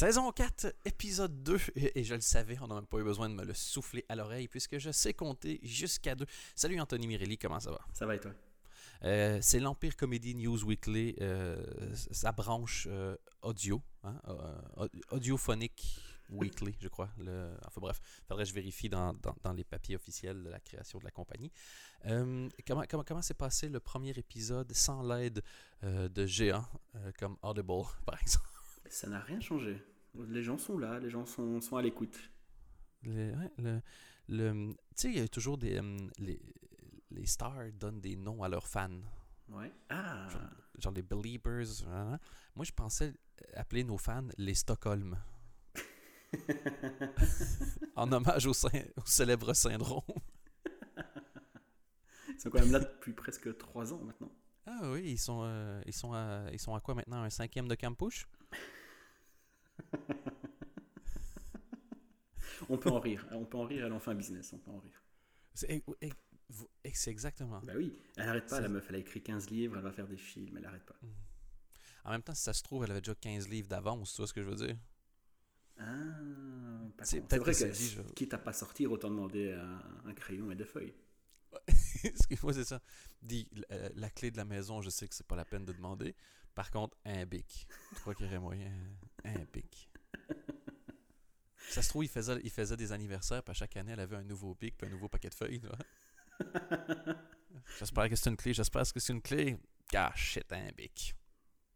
Saison 4, épisode 2. Et, et je le savais, on n'a même pas eu besoin de me le souffler à l'oreille puisque je sais compter jusqu'à 2. Salut Anthony Mirelli, comment ça va? Ça va et toi? Euh, c'est l'Empire Comedy News Weekly, euh, sa branche euh, audio, hein, audiophonique weekly, je crois. Le, enfin bref, faudrait que je vérifie dans, dans, dans, les papiers officiels de la création de la compagnie. Euh, comment comment, comment s'est passé le premier épisode sans l'aide euh, de géants comme Audible, par exemple? Ça n'a rien changé. Les gens sont là, les gens sont, sont à l'écoute. Le, ouais, le, le, tu sais, il y a toujours des. Um, les, les stars donnent des noms à leurs fans. Ouais. Ah. Genre, genre les Beliebers. Hein? Moi, je pensais appeler nos fans les Stockholm. en hommage au, au, célèbre syndrome. Ils sont quand même là depuis presque trois ans maintenant. Ah oui, ils sont, euh, ils sont, à, ils sont à quoi maintenant? Un cinquième de Campouche On peut en rire. On peut en rire, elle en fait un business. On peut en rire. C'est exactement. Bah oui, elle arrête pas, la meuf. Elle a écrit 15 livres, elle va faire des films, elle arrête pas. Mm. En même temps, si ça se trouve, elle avait déjà 15 livres d'avance, tu vois ce que je veux dire? Ah, c'est vrai que, dit, je... quitte à pas sortir, autant demander un, un crayon et des feuilles. Excuse-moi, c'est ça. Dis, la, la, clé de la maison, je sais que c'est pas la peine de demander. Par contre, un bic. Tu crois qu'il y aurait moyen? Un bic. Ça se trouve, il faisait, il faisait des anniversaires, puis à chaque année, elle avait un nouveau bic, puis un nouveau paquet de feuilles. J'espère que c'est une clé. J'espère que c'est une clé. Ah, shit, un bic.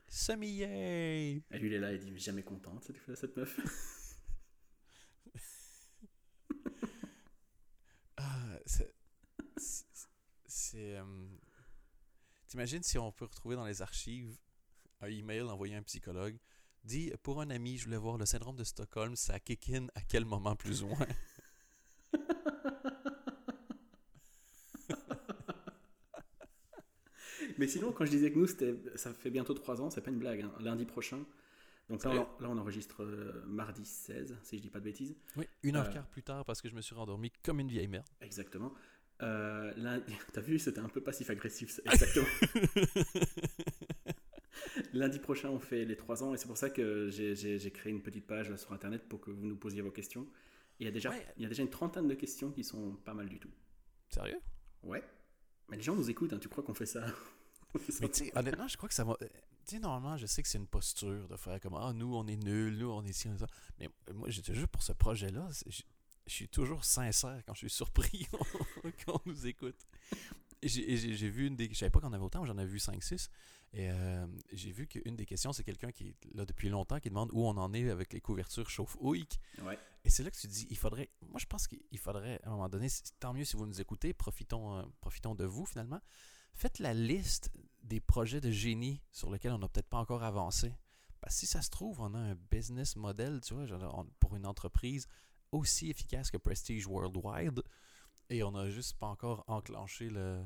Semi-yay! Et lui, il est là, il dit jamais contente, cette, cette meuf. ah, c'est. C'est. Euh... T'imagines si on peut retrouver dans les archives un email envoyé à un psychologue dit pour un ami, je voulais voir le syndrome de Stockholm, ça kick in à quel moment plus ou moins? Mais sinon, quand je disais que nous, ça fait bientôt 3 ans, c'est pas une blague, hein. lundi prochain. Donc là, on, là, on enregistre euh, mardi 16, si je dis pas de bêtises. Oui, une heure euh, quart plus tard parce que je me suis rendormi comme une vieille merde. Exactement. Euh. T'as vu, c'était un peu passif-agressif. Exactement. lundi prochain, on fait les 3 ans et c'est pour ça que j'ai créé une petite page sur Internet pour que vous nous posiez vos questions. Et il y, a déjà, ouais. il y a déjà une trentaine de questions qui sont pas mal du tout. Sérieux? Ouais. Mais les gens nous écoutent, hein, tu crois qu'on fait ça? Mais tu sais, honnêtement, je crois que ça va. Tu sais, normalement, je sais que c'est une posture de faire comme Ah, nous, on est nuls, nous, on est ci, on est ça. Mais moi, j'étais juste pour ce projet-là. Je, je suis toujours sincère quand je suis surpris qu'on nous écoute. J'ai vu une des. Je savais pas qu'on avait autant, j'en avais vu 5-6. Et euh, j'ai vu qu'une des questions, c'est quelqu'un qui est là depuis longtemps qui demande où on en est avec les couvertures chauffe-houille. Ouais. Et c'est là que tu dis, il faudrait. Moi, je pense qu'il faudrait, à un moment donné, tant mieux si vous nous écoutez, profitons, euh, profitons de vous finalement. Faites la liste des projets de génie sur lesquels on n'a peut-être pas encore avancé. Parce que si ça se trouve, on a un business model, tu vois, genre, on, pour une entreprise aussi efficace que Prestige Worldwide et on n'a juste pas encore enclenché le,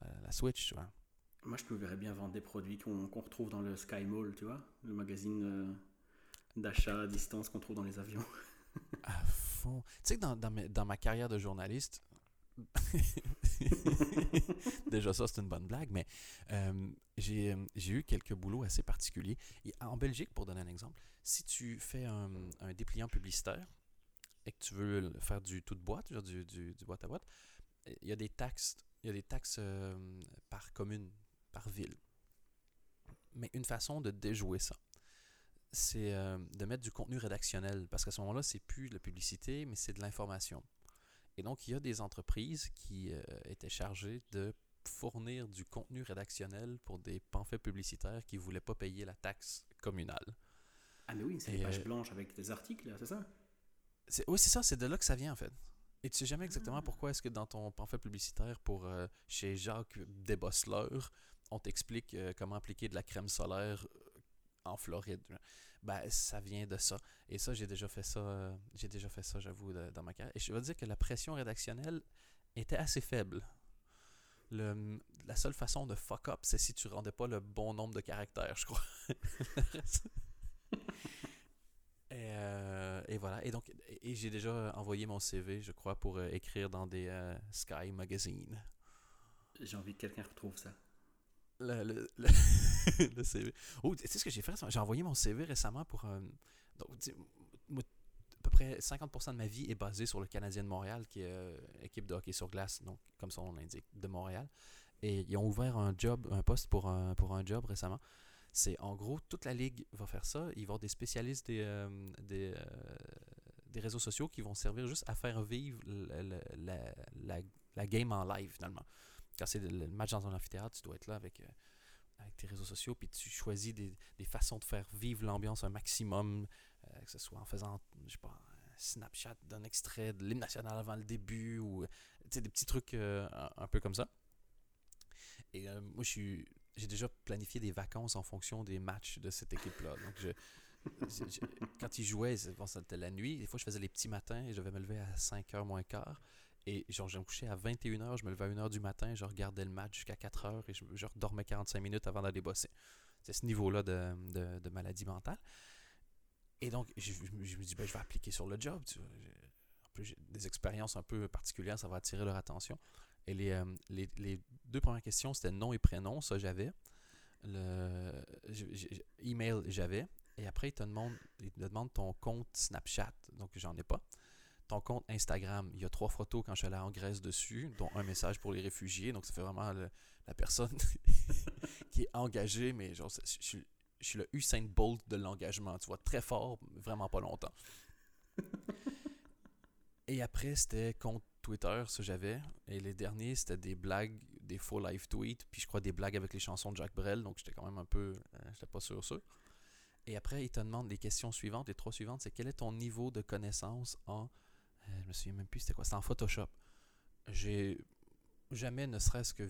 la, la Switch, tu vois. Moi, je me verrais bien vendre des produits qu'on qu retrouve dans le Sky Mall, tu vois, le magazine euh, d'achat à distance qu'on trouve dans les avions. à fond. Tu sais que dans, dans, ma carrière de journaliste, déjà ça c'est une bonne blague, mais euh, j'ai eu quelques boulots assez particuliers. Et en Belgique, pour donner un exemple, si tu fais un, un dépliant publicitaire et que tu veux faire du tout de boîte, genre du, du, du boîte à boîte, il y a des taxes, il y a des taxes euh, par commune par ville. Mais une façon de déjouer ça, c'est euh, de mettre du contenu rédactionnel, parce qu'à ce moment-là, c'est plus de la publicité, mais c'est de l'information. Et donc, il y a des entreprises qui euh, étaient chargées de fournir du contenu rédactionnel pour des pamphlets publicitaires qui ne voulaient pas payer la taxe communale. Ah mais oui, c'est des pages blanches avec des articles, c'est ça? Oui, c'est ça, c'est de là que ça vient en fait. Et tu sais jamais exactement ah. pourquoi est-ce que dans ton pamphlet publicitaire pour euh, chez Jacques Desbosseleurs, on t'explique euh, comment appliquer de la crème solaire euh, en Floride. Ben, ça vient de ça. Et ça, j'ai déjà fait ça, euh, j'ai déjà fait ça, j'avoue, dans ma carrière. Et je veux dire que la pression rédactionnelle était assez faible. Le, la seule façon de fuck up, c'est si tu rendais pas le bon nombre de caractères, je crois. et, euh, et, voilà. Et donc, et, j'ai déjà envoyé mon CV, je crois, pour euh, écrire dans des euh, Sky Magazine. J'ai envie que quelqu'un retrouve ça. Le, le, le, le, CV. Oh, tu sais ce que j'ai fait J'ai envoyé mon CV récemment pour. Donc, à peu près 50% de ma vie est basée sur le Canadien de Montréal, qui est équipe de hockey sur glace, donc comme son nom l'indique, de Montréal. Et ils ont ouvert un job, un poste pour un, pour un job récemment. C'est en gros, toute la ligue va faire ça. Ils vont avoir des spécialistes des, euh, euh, des, réseaux sociaux qui vont servir juste à faire vivre la, game en live finalement. Quand c'est le match dans un amphithéâtre, tu dois être là avec, avec tes réseaux sociaux, puis tu choisis des, façons de faire vivre l'ambiance un maximum, que ce soit en faisant, je sais pas, un Snapchat d'un extrait de l'hymne national avant le début, ou des petits trucs un peu comme ça. Et euh, moi, j'ai déjà planifié des vacances en fonction des matchs de cette équipe-là. Donc, quand ils jouaient, c'était la nuit. Des fois, je faisais les petits matins et je devais me lever à 5h moins quart. Et genre, je me couchais à 21h, je me levais à 1h du matin, je regardais le match jusqu'à 4h et je, je redormais 45 minutes avant d'aller bosser. C'est ce niveau-là de, de, maladie mentale. Et donc, je, me dis, ben, je vais appliquer sur le job. Tu j'ai des expériences un peu particulières, ça va attirer leur attention. Et euh, les, les, deux premières questions, c'était nom et prénom, ça j'avais. Le email, j'avais. Et après, il te, demande, il te demande ton compte Snapchat. Donc, j'en ai pas. Ton compte Instagram, il y a trois photos quand je suis allé en Grèce dessus, dont un message pour les réfugiés. Donc, ça fait vraiment la personne qui est engagée, mais genre, je, je, je suis le Usain Bolt de l'engagement. Tu vois, très fort, vraiment pas longtemps. Et après, c'était compte Twitter, ça j'avais. Et les derniers, c'était des blagues, des faux live tweets, puis je crois des blagues avec les chansons de Jack Brel, donc j'étais quand même un peu. Euh, j'étais pas sûr sûr. Et après, il te demande les questions suivantes. Les trois suivantes, c'est quel est ton niveau de connaissance en. Euh, je me souviens même plus, c'était quoi C'était en Photoshop. J'ai jamais, ne serait-ce que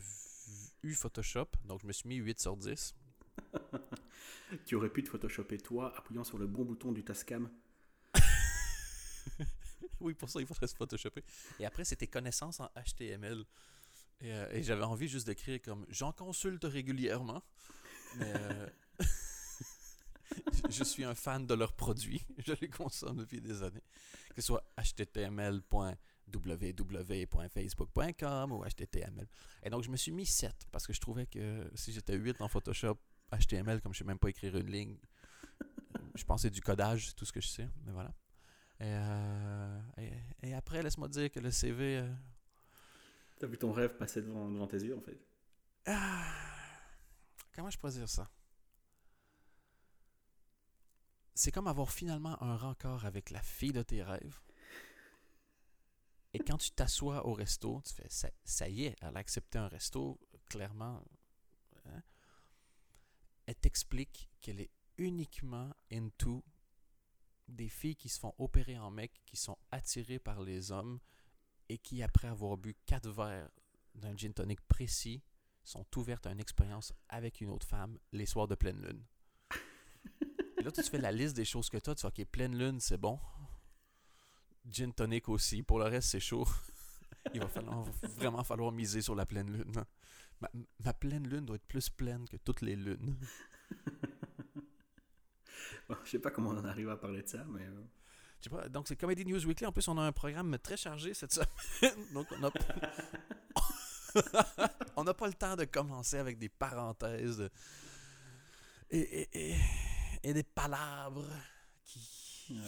eu Photoshop, donc je me suis mis 8 sur 10. tu aurais pu te Photoshopper toi, appuyant sur le bon bouton du Tascam. oui, pour ça, il faudrait se photoshopper. Et après, c'était connaissances en HTML. Euh, et, j'avais envie juste d'écrire comme j'en consulte régulièrement. Euh, je suis un fan de leurs produits. Je les consomme depuis des années. Que ce soit html.www.facebook.com ou html. Et donc, je me suis mis 7 parce que je trouvais que si j'étais 8 en Photoshop, HTML, comme je ne sais même pas écrire une ligne, je pensais du codage, tout ce que je sais. Mais voilà. Euh, et, après, laisse-moi dire que le CV. Euh, T'as vu ton rêve passer devant, devant tes yeux, en fait? Ah, comment je pourrais dire ça? C'est comme avoir finalement un rencard avec la fille de tes rêves. Et quand tu t'assois au resto, tu fais ça, ça, y est, elle a accepté un resto, clairement. Hein? Elle t'explique qu'elle est uniquement into des filles qui se font opérer en mec, qui sont attirées par les hommes et qui, après avoir bu quatre verres d'un gin tonic précis, sont ouvertes à une expérience avec une autre femme les soirs de pleine lune. Là, tu fais la liste des choses que tu as. Tu fais, OK, pleine lune, c'est bon. Gin tonic aussi. Pour le reste, c'est chaud. Il va, falloir, vraiment falloir miser sur la pleine lune. Ma pleine lune doit être plus pleine que toutes les lunes. je sais pas comment on en arrive à parler de ça, mais. Euh. Je sais pas, donc c'est Comedy News Weekly. En plus, on a un programme très chargé cette semaine. donc on a. on n'a pas le temps de commencer avec des parenthèses et, et, et, des palabres qui,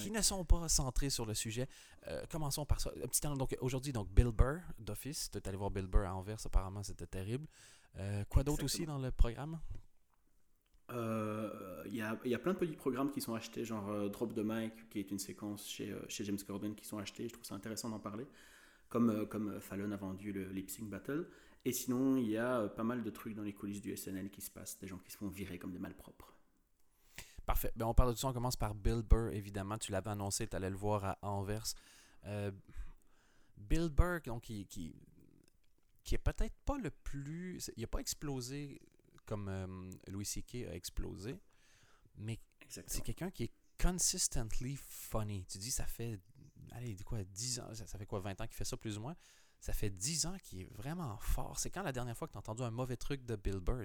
qui, ne sont pas centrées sur le sujet. Euh, commençons par ça. Un petit donc aujourd'hui, donc Bill Burr d'Office. Tu es allé voir Bill Burr à Anvers, apparemment c'était terrible. Euh, quoi d'autre aussi dans le programme? Il euh, y, a, y, a, plein de petits programmes qui sont achetés, genre euh, Drop the Mic, qui est une séquence chez, euh, chez James Corden, qui sont achetés. Je trouve ça intéressant d'en parler. Comme, comme Fallon a vendu le Lip Sync Battle. Et sinon, il y a pas mal de trucs dans les coulisses du SNL qui se passent, des gens qui se font virer comme des malpropres. Parfait. Ben, on parle de tout ça. On commence par Bill Burr, évidemment. Tu l'avais annoncé, tu allais le voir à Anvers. Bill Burr, donc, qui, qui, qui est peut-être pas le plus. Il n'a pas explosé comme euh, Louis C.K. a explosé, mais c'est quelqu'un qui est consistently funny. Tu dis, ça fait, allez, quoi, 10 ans, ça, fait quoi, 20 ans qu'il fait ça plus ou moins? Ça fait 10 ans qu'il est vraiment fort. C'est quand la dernière fois que tu as entendu un mauvais truc de Bill Burr?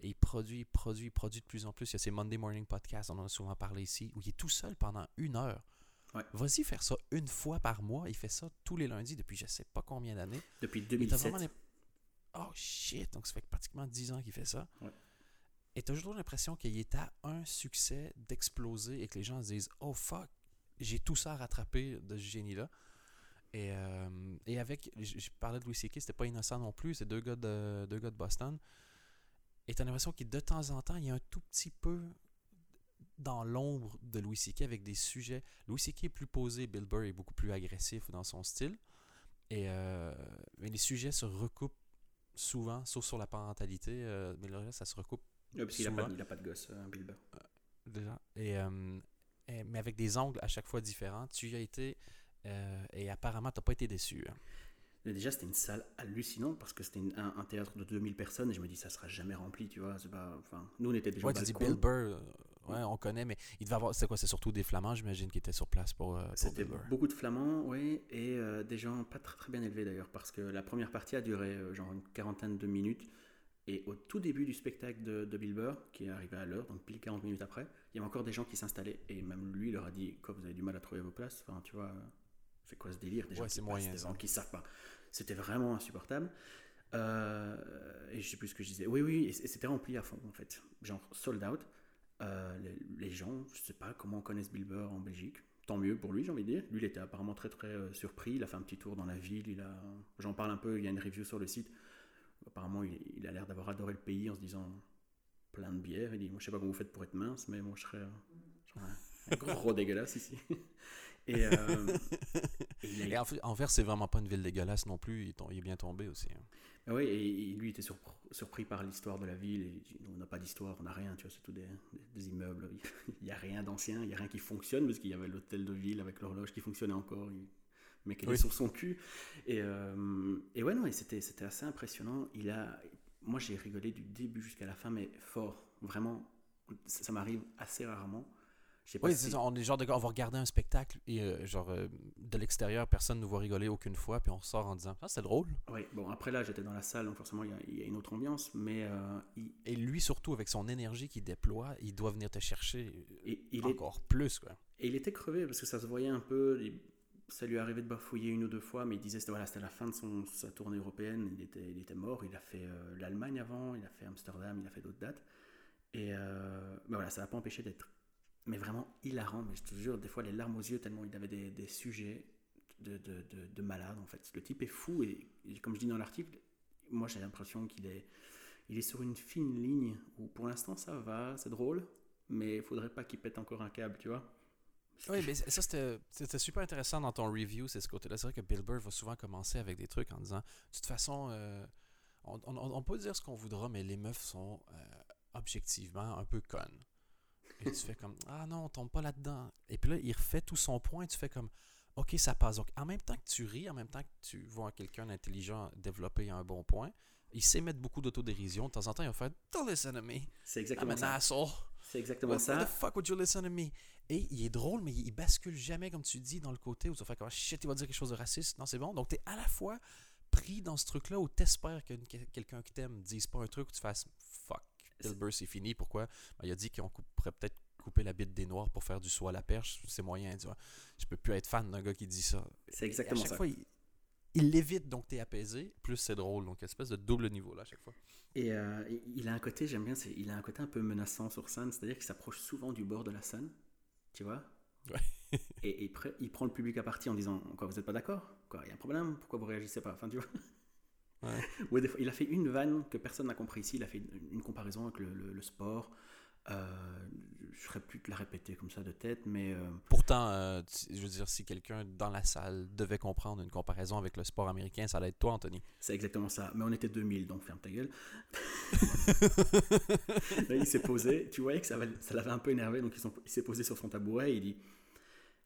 Et il produit, il produit, il produit de plus en plus. Il y a ses Monday Morning Podcasts, on en a souvent parlé ici, où il est tout seul pendant une heure. Vas-y faire ça une fois par mois. Il fait ça tous les lundis depuis je sais pas combien d'années. Depuis 2007. Oh shit! Donc ça fait pratiquement 10 ans qu'il fait ça. Et tu as toujours l'impression qu'il est à un succès d'exploser et que les gens se disent Oh fuck, j'ai tout ça à rattraper de ce génie-là. Et, euh, et avec, je parlais de Louis C.K., c'était pas innocent non plus, c'est deux gars de, deux gars de Boston. Et tu as l'impression qu'il de temps en temps, il y a un tout petit peu dans l'ombre de Louis C.K. avec des sujets. Louis C.K. est plus posé, Bill Burr est beaucoup plus agressif dans son style. Et euh, mais les sujets se recoupent souvent, sauf sur la parentalité. Euh, mais le reste, ça se recoupe. Oui, parce qu'il n'a pas, pas, de gosse, hein, Bill Burr. Euh, déjà. Et, mais avec des angles à chaque fois différents. Tu y as été. et apparemment, tu n'as pas été déçu. Hein. Déjà, c'était une salle hallucinante parce que c'était un, théâtre de 2000 personnes et je me dis, ça sera jamais rempli, tu vois. Pas, enfin, nous, on était déjà ouais, tu dis Bill Burr, Ouais, on connaît, mais il devait avoir. C'est quoi C'est surtout des Flamands, j'imagine, qui étaient sur place pour. Euh, C'était beaucoup de Flamands, oui, et euh, des gens pas très, très bien élevés d'ailleurs, parce que la première partie a duré euh, genre une quarantaine de minutes. Et au tout début du spectacle de, de Bill Burr, qui est arrivé à l'heure, donc pile 40 minutes après, il y avait encore des gens qui s'installaient. Et même lui leur a dit Quoi, vous avez du mal à trouver vos places? Enfin, tu vois, c'est quoi ce délire Des ouais, c'est moyen, des gens qui savent pas. C'était vraiment insupportable. et je sais plus ce que je disais. Oui, oui, et c'était rempli à fond en fait. Genre sold out. Euh, les, gens, je sais pas comment connaissent Bill Burr en Belgique. Tant mieux pour lui, j'ai envie de dire. Lui, il était apparemment très très euh, surpris. Il a fait un petit tour dans la ville. Il a, j'en parle un peu. Il y a une review sur le site. Apparemment, il, a l'air d'avoir adoré le pays en se disant plein de bières. Il dit, moi, je sais pas comment vous faites pour être mince, mais moi, je serais, un, gros dégueulasse ici. Et, euh, et, fait, c'est vraiment pas une ville dégueulasse non plus. Il, est bien tombé aussi. Hein. Ah oui, et, lui était surpris par l'histoire de la ville. Et on n'a pas d'histoire, on n'a rien, tu vois, c'est tout des, immeubles. Il n'y a rien d'ancien, il n'y a rien qui fonctionne, parce qu'il y avait l'hôtel de ville avec l'horloge qui fonctionnait encore. mais qui est sur son cul. Et, euh, et ouais, non, et c'était, c'était assez impressionnant. Il a, moi, j'ai rigolé du début jusqu'à la fin, mais fort. Vraiment, ça m'arrive assez rarement oui, c'est on est genre de on va regarder un spectacle et euh, genre euh, de l'extérieur, personne ne nous voit rigoler aucune fois, puis on sort en disant ah c'est drôle. Oui, bon après là j'étais dans la salle, donc forcément il y, a une autre ambiance, mais euh, et lui surtout avec son énergie qu'il déploie, il doit venir te chercher et, il encore plus quoi. Et il était crevé parce que ça se voyait un peu. Ça lui arrivait de bafouiller une ou deux fois, mais il disait voilà, c'était la fin de son, sa tournée européenne. Il était, il était mort. Il a fait l'Allemagne avant, il a fait Amsterdam, il a fait d'autres dates. Et voilà, ça n'a pas empêché d'être mais vraiment hilarant. Mais je te jure, des fois, les larmes aux yeux, tellement il avait des, sujets de, de, de, malade, en fait. Le type est fou, et, comme je dis dans l'article, moi, j'ai l'impression qu'il est, il est sur une fine ligne où, pour l'instant, ça va, c'est drôle, mais il faudrait pas qu'il pète encore un câble, tu vois. Oui, mais ça, c'était super intéressant dans ton review, c'est ce côté-là. C'est vrai que Bill Burr va souvent commencer avec des trucs en disant, de toute façon, euh, on, on, peut dire ce qu'on voudra, mais les meufs sont euh, objectivement un peu connes. Et tu fais comme Ah non, on tombe pas là-dedans. Et puis là, il refait tout son point et tu fais comme Ok, ça passe. Donc, en même temps que tu ris, en même temps que tu vois quelqu'un d'intelligent développer un bon point, il sait mettre beaucoup d'autodérision. De temps en temps, il va faire Don't listen to me. C'est exactement I'm ça. C'est exactement ça. What the fuck would you listen to me? Et il est drôle, mais il bascule jamais, comme tu dis, dans le côté où tu vas faire comme shit, il va dire quelque chose de raciste. Non, c'est bon. Donc, tu es à la fois pris dans ce truc-là où tu espères que quelqu'un qui t'aime dise pas un truc où tu fasses fuck Burr, c'est fini. Pourquoi? Ben, Il a dit qu'on pourrait peut-être couper la bite des Noirs pour faire du saut à la perche. C'est moyen, tu vois. Je peux plus être fan d'un gars qui dit ça. C'est exactement à chaque Fois, il, l'évite, donc tu es apaisé. Plus c'est drôle. Donc, espèce de double niveau là à chaque fois. Et euh, il a un côté, j'aime bien, il a un côté un peu menaçant sur scène. C'est-à-dire qu'il s'approche souvent du bord de la scène. Tu vois? Ouais. et, et il prend le public à partie en disant Quoi, vous n'êtes pas d'accord? Quoi, il y a un problème? Pourquoi vous réagissez pas? Enfin, tu vois? Il a fait une vanne que personne n'a compris ici. Il a fait une, comparaison avec le, sport. Euh, je serais plus de la répéter comme ça de tête, mais. Euh, Pourtant, euh, je veux dire, si quelqu'un dans la salle devait comprendre une comparaison avec le sport américain, ça allait être toi, Anthony. C'est exactement ça. Mais on était 2000, donc ferme ta gueule. Là, il s'est posé. Tu voyais que ça, ça l'avait un peu énervé, donc il s'est posé sur son tabouret et il dit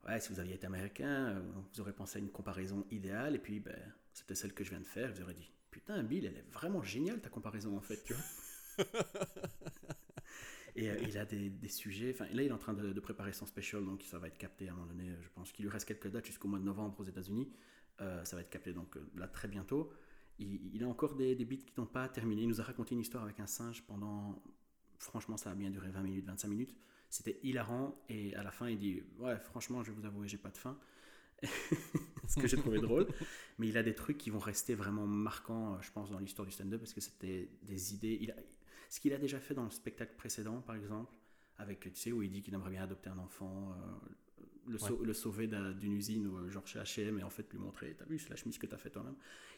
Ouais, si vous aviez été américain, vous aurez pensé à une comparaison idéale, et puis ben, c'était celle que je viens de faire. Vous aurez dit Putain, Bill, elle est vraiment géniale ta comparaison en fait, tu vois. Et euh, il a des, des sujets. Enfin, là, il est en train de, préparer son special, donc ça va être capté à un moment donné. Je pense qu'il lui reste quelques dates jusqu'au mois de novembre aux États-Unis. Euh, ça va être capté donc euh, là très bientôt. Il, il a encore des, des beats qui n'ont pas terminé. Il nous a raconté une histoire avec un singe pendant. Franchement, ça a bien duré 20 minutes, 25 minutes. C'était hilarant. Et à la fin, il dit Ouais, franchement, je vais vous avouer, j'ai pas de faim. ce que j'ai trouvé drôle. Mais il a des trucs qui vont rester vraiment marquants, euh, je pense, dans l'histoire du stand-up parce que c'était des idées. Il ce qu'il a déjà fait dans le spectacle précédent, par exemple, avec, tu sais, où il dit qu'il aimerait bien adopter un enfant, euh, le, sau- le sauver d'un- d'une usine ou euh, genre chez H&M et en fait lui montrer, t'as vu, c'est la chemise que t'as fait toi-même.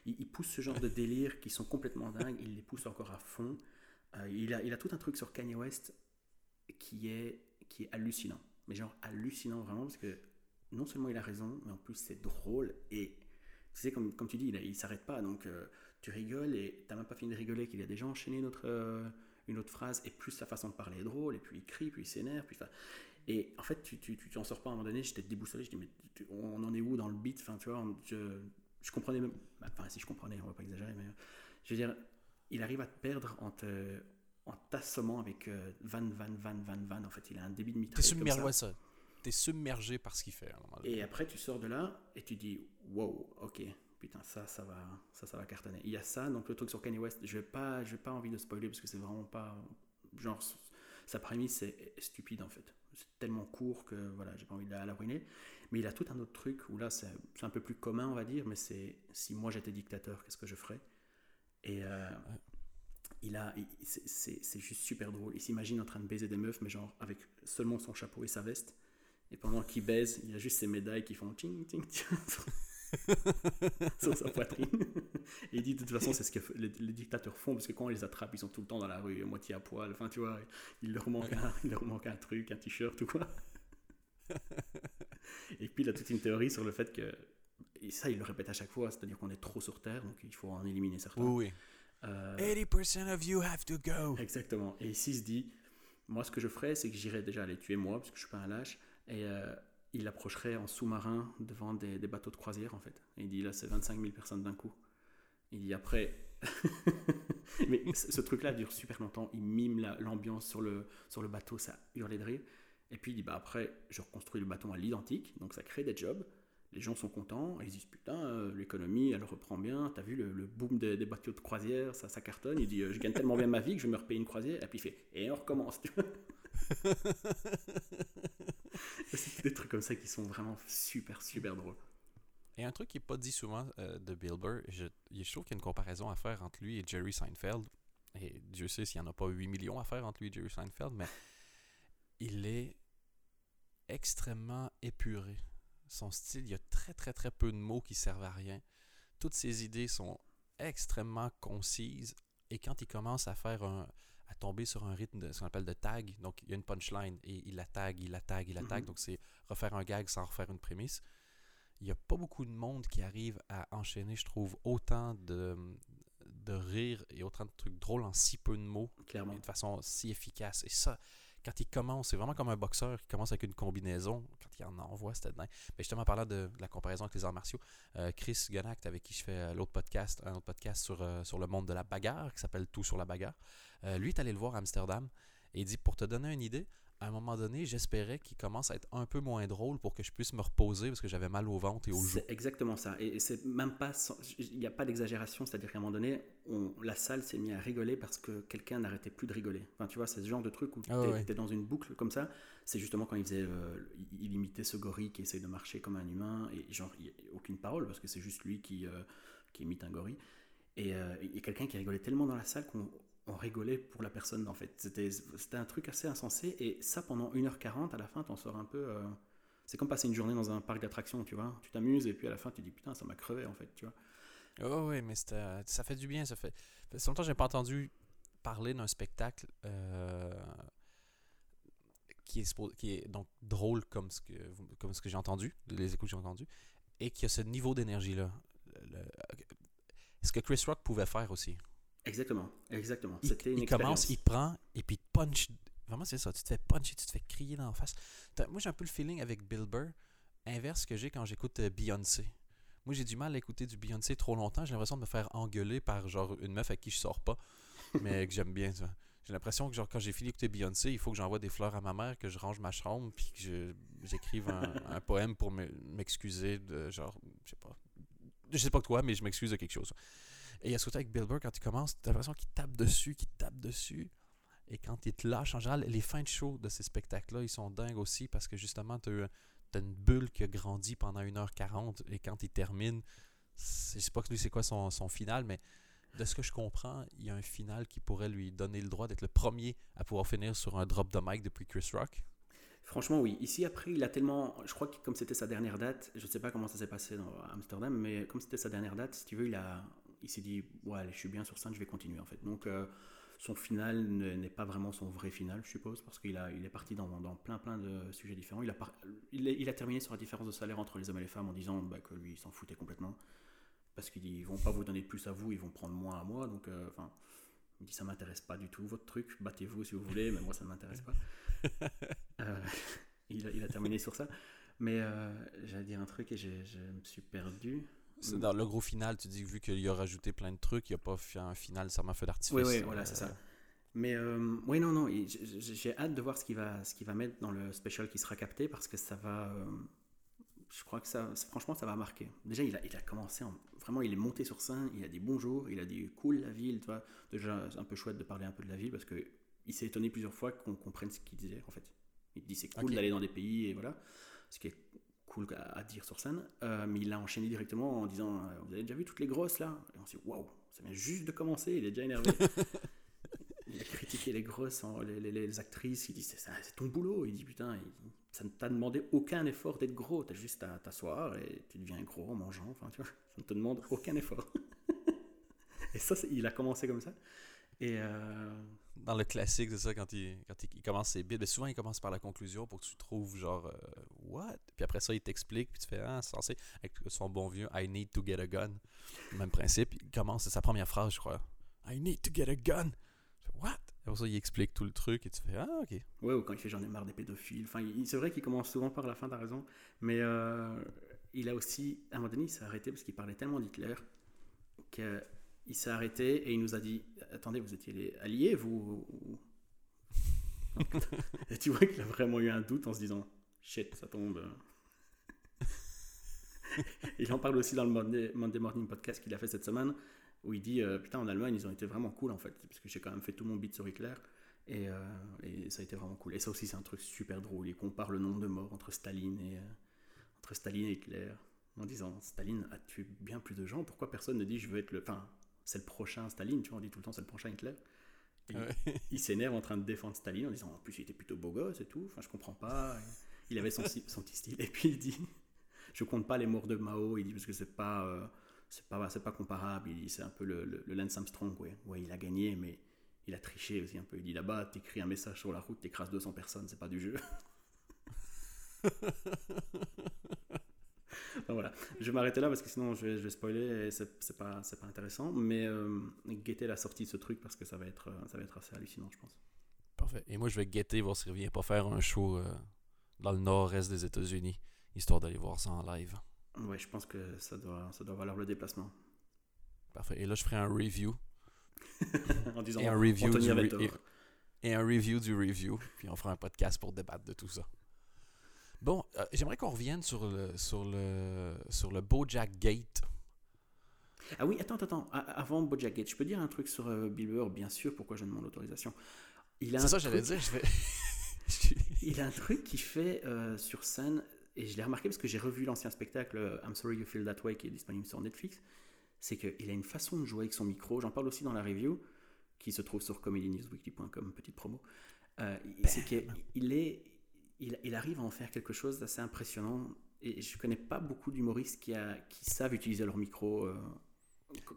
Il, il pousse ce genre de délire qui sont complètement dingues, il les pousse encore à fond. Euh, il, a, il a tout un truc sur Kanye West qui est, qui est hallucinant. Mais genre hallucinant vraiment parce que non seulement il a raison, mais en plus c'est drôle et tu sais, comme, comme tu dis, il, il s'arrête pas. Donc euh, tu rigoles et t'as même pas fini de rigoler qu'il a déjà enchaîné une autre, euh, une autre phrase et plus sa façon de parler est drôle et puis il crie, puis il s'énerve. Puis, et en fait, tu tu, tu t'en sors pas à un moment donné. J'étais déboussolé. Je dis, mais tu- on en est où dans le beat? Enfin, tu vois, on- je, je comprenais même. Enfin, si je comprenais, on va pas exagérer, mais je veux dire, il arrive à te perdre en te en t'assommant avec euh, van, van, van, van, van. En fait, il a un débit de mitraille submergé, ça. T'es submergé par ce qu'il fait. à un moment donné. Et après, tu sors de là et tu dis, wow, ok, putain, ça, ça va, ça, ça va cartonner. Il y a ça, donc le truc sur Kanye West, je n'ai pas, j'ai pas envie de spoiler parce que c'est vraiment pas, genre, sa prémisse c'est stupide en fait. C'est tellement court que voilà, j'ai pas envie de la, la ruiner. Mais il a tout un autre truc où là, c'est un peu plus commun, on va dire, mais c'est si moi j'étais dictateur, qu'est-ce que je ferais? Et euh, il a, c'est juste super drôle. Il s'imagine en train de baiser des meufs, mais genre avec seulement son chapeau et sa veste. Et pendant qu'il baise, il y a juste ces médailles qui font ting ting ting sur- sa poitrine. Et il dit de toute façon, c'est ce que les, les dictateurs font, parce que quand on les attrape, ils sont tout le temps dans la rue, moitié à poil. Enfin, tu vois, il leur manque, un, il leur manque un truc, un t-shirt ou quoi. Et puis il a toute une théorie sur le fait que. Et ça, il le répète à chaque fois, c'est-à-dire qu'on est trop sur Terre, donc il faut en éliminer certains. Oui, oui. Euh, 80% of you have to go. Exactement. Et ici, il se dit, moi, ce que je ferais, c'est que j'irais déjà les tuer moi, parce que je suis pas un lâche, et euh, il approcherait en sous-marin devant des, bateaux de croisière, en fait. Et il dit, là, c'est 25 000 personnes d'un coup. Il dit, après... Mais ce truc-là dure super longtemps. Il mime la- l'ambiance sur le, sur le bateau, ça hurle de rire. Et puis il dit, bah après, je reconstruis le bateau à l'identique, donc ça crée des jobs. Les gens sont contents, ils disent putain, euh, l'économie elle reprend bien, t'as vu le, boom des, des bateaux de croisière, ça, ça cartonne. Il dit euh, je gagne tellement bien ma vie que je vais me repayer une croisière, et puis il fait et on recommence. des trucs comme ça qui sont vraiment super super drôles. Et un truc qui n'est pas dit souvent euh, de Bill Burr, je, je trouve qu'il y a une comparaison à faire entre lui et Jerry Seinfeld. Et Dieu sait s'il n'y en a pas 8 millions à faire entre lui et Jerry Seinfeld, mais il est extrêmement épuré. Son style, il y a très très très peu de mots qui servent à rien. Toutes ses idées sont extrêmement concises. Et quand il commence à faire un, à tomber sur un rythme de ce qu'on appelle de tag, donc il y a une punchline et il la tag, il la tag, il la tag, Mhm. donc c'est refaire un gag sans refaire une prémisse il n'y a pas beaucoup de monde qui arrive à enchaîner, je trouve, autant de, de rire et autant de trucs drôles en si peu de mots, Clairement. et de façon si efficace. Et ça, quand il commence, c'est vraiment comme un boxeur qui commence avec une combinaison, quand il en envoie, c'était dingue. Mais justement, en parlant de, la comparaison avec les arts martiaux, euh, Chris Gunact, avec qui je fais euh, l'autre podcast, un autre podcast sur, euh, sur le monde de la bagarre, qui s'appelle Tout sur la bagarre, lui est allé le voir à Amsterdam et il dit, pour te donner une idée, à un moment donné, j'espérais qu'il commence à être un peu moins drôle pour que je puisse me reposer parce que j'avais mal au ventre et aux joues. C'est exactement ça. Et c'est même pas. Il n'y a pas d'exagération. C'est-à-dire qu'à un moment donné, on- la salle s'est mise à rigoler parce que quelqu'un n'arrêtait plus de rigoler. Enfin, tu vois, c'est ce genre de truc où tu Ah ouais. dans une boucle comme ça. C'est justement quand il faisait. euh, il imitait ce gorille qui essaye de marcher comme un humain. Et genre, il n'y a aucune parole parce que c'est juste lui qui, euh, qui imite un gorille. Et euh, il y a quelqu'un qui rigolait tellement dans la salle qu'on on rigolait pour la personne en fait. C'était un truc assez insensé. Et ça, pendant 1h40, à la fin, t'en sors un peu. euh, c'est comme passer une journée dans un parc d'attractions, tu vois. Tu t'amuses et puis à la fin, tu dis putain, ça m'a crevé en fait, tu vois. Oh oui, mais c'était- ça fait du bien. Ça fait, fait longtemps j'ai pas entendu parler d'un spectacle euh, qui, est, qui est donc drôle comme ce que, comme ce que j'ai entendu, les écoutes que j'ai entendues, et qui a ce niveau d'énergie-là. Le- le- ce que Chris Rock pouvait faire aussi. Exactement, exactement. Il, C'était une il expérience. commence, il prend, et puis punch. Vraiment, c'est ça. Tu te fais puncher, tu te fais crier dans la face. Moi, j'ai un peu le feeling avec Bill Burr, inverse que j'ai quand j'écoute euh, Beyoncé. Moi, j'ai du mal à écouter du Beyoncé trop longtemps. J'ai l'impression de me faire engueuler par genre une meuf avec qui je sors pas, mais que j'aime bien. J'ai l'impression que genre quand j'ai fini d'écouter Beyoncé, il faut que j'envoie des fleurs à ma mère, que je range ma chambre, puis que j'écrive un, un poème pour me- m'excuser de genre, je sais pas, je sais pas de quoi, mais je m'excuse de quelque chose. Et il y a ce côté avec Bill Burr, quand il commence, t'as l'impression qu'il tape dessus, qu'il tape dessus. Et quand il te lâche, en général, les fins de show de ces spectacles-là, ils sont dingues aussi parce que justement, t'as eu- t'as une bulle qui a grandi pendant 1h40 et quand il termine, je sais pas que lui c'est quoi son, son final, mais de ce que je comprends, il y a un final qui pourrait lui donner le droit d'être le premier à pouvoir finir sur un drop de mic depuis Chris Rock. Franchement, oui. Ici, après, il a tellement. Je crois que comme c'était sa dernière date, je ne sais pas comment ça s'est passé dans Amsterdam, mais comme c'était sa dernière date, si tu veux, il, a... il s'est dit Ouais, allez, je suis bien sur scène, je vais continuer en fait. Donc, euh, son final n'est pas vraiment son vrai final, je suppose, parce qu'il a... il est parti dans, dans plein, plein de sujets différents. Il a, il, il, a terminé sur la différence de salaire entre les hommes et les femmes en disant bah, que lui, il s'en foutait complètement. Parce qu'ils vont pas vous donner plus à vous, ils vont prendre moins à moi. Donc, euh, enfin. il dit ça m'intéresse pas du tout votre truc, battez-vous si vous voulez, mais moi ça ne m'intéresse pas. Euh, il, a, il, a, terminé sur ça. Mais j'allais dire un truc et je, me suis perdu. C'est dans le gros final, tu dis que vu qu'il a rajouté plein de trucs, il a pas fait un final ça m'a fait d'artifice. Oui, oui, voilà, c'est ça. Mais oui, non, non, j'ai hâte de voir ce qu'il va, ce va mettre dans le special qui sera capté parce que ça va. je crois que ça, franchement, ça va marquer. Déjà, il a, il a commencé en, vraiment, il est monté sur scène, il a dit bonjour, il a dit cool la ville, tu vois. Déjà, c'est un peu chouette de parler un peu de la ville parce que il s'est étonné plusieurs fois qu'on comprenne ce qu'il disait en fait. Il dit c'est cool d'aller dans des pays et voilà, ce qui est cool à, dire sur scène. Euh, mais il a enchaîné directement en disant euh, Vous avez déjà vu toutes les grosses là? Et on s'est dit Waouh, ça vient juste de commencer, il est déjà énervé. il a critiqué les grosses, les, les, actrices, il dit C'est ton boulot. Il dit Putain, ça ne t'a demandé aucun effort d'être gros, t'as juste à t'asseoir et tu deviens gros en mangeant. Enfin, tu vois, ça ne te demande aucun effort. et ça, il a commencé comme ça. Et euh, Dans le classique, c'est ça, quand, il, quand il, commence ses bits, mais souvent il commence par la conclusion pour que tu trouves genre, euh, what? Puis après ça, il t'explique, puis tu fais, ah, c'est censé, avec son bon vieux, I need to get a gun. Même principe, il commence, c'est sa première phrase, je crois. I need to get a gun. What? Après ça, il explique tout le truc et tu fais, ah, ok. Ouais, ou quand il fait j'en ai marre des pédophiles. Enfin, c'est vrai qu'il commence souvent par la fin, t'as raison. Mais euh, il a aussi, à un moment donné, il s'est arrêté parce qu'il parlait tellement d'Hitler que il s'est arrêté et il nous a dit Attendez, vous étiez les alliés, vous Et tu vois qu'il a vraiment eu un doute en se disant Shit, ça tombe. il en parle aussi dans le Monday, Morning Podcast qu'il a fait cette semaine, où il dit euh, Putain, en Allemagne, ils ont été vraiment cool en fait, parce que j'ai quand même fait tout mon beat sur Hitler. Et, euh, et, ça a été vraiment cool. Et ça aussi, c'est un truc super drôle. Il compare le nombre de morts entre Staline et, euh, entre Staline et Hitler en disant Staline a tué bien plus de gens? Pourquoi personne ne dit je veux être le. Enfin, c'est le prochain Staline, tu vois, on dit tout le temps c'est le prochain Hitler. Il s'énerve en train de défendre Staline en disant en plus il était plutôt beau gosse et tout, enfin je comprends pas. Il avait son, son petit style. Et puis il dit je compte pas les morts de Mao, il dit parce que c'est pas. Euh, c'est pas, c'est pas comparable, il dit c'est un peu le, le, Lance Armstrong, ouais. ouais, il a gagné, mais il a triché aussi un peu. Il dit là-bas, t'écris un message sur la route, t'écrases 200 personnes, c'est pas du jeu. voilà, je vais m'arrêter là parce que sinon je vais, je vais spoiler et c'est pas, pas intéressant. Mais euh, guetter la sortie de ce truc parce que ça va être, euh, ça va être assez hallucinant, je pense. Parfait. Et moi, je vais guetter voir s'il revient pas faire un show euh, dans le nord-est des États-Unis, histoire d'aller voir ça en live. Ouais, je pense que ça doit, ça doit valoir le déplacement. Parfait. Et là, je ferai un review. en disant et un review du et un review du review. Puis on fera un podcast pour débattre de tout ça. Bon, euh, j'aimerais qu'on revienne sur le, sur le, sur le Bojack Gate. Ah oui, attends, attends, avant Bojack Gate, je peux dire un truc sur euh, Bill Burr, bien sûr, pourquoi je demande l'autorisation. C'est ça, j'allais dire, je vais... il a un truc qu'il fait euh, sur scène, et je l'ai remarqué parce que j'ai revu l'ancien spectacle I'm Sorry You Feel That Way qui est disponible sur Netflix, c'est qu'il a une façon de jouer avec son micro, j'en parle aussi dans la review, qui se trouve sur comedynewsweekly.com, petite promo, c'est qu'il est il, arrive à en faire quelque chose d'assez impressionnant. Et je connais pas beaucoup d'humoristes qui, qui savent utiliser leur micro. Euh,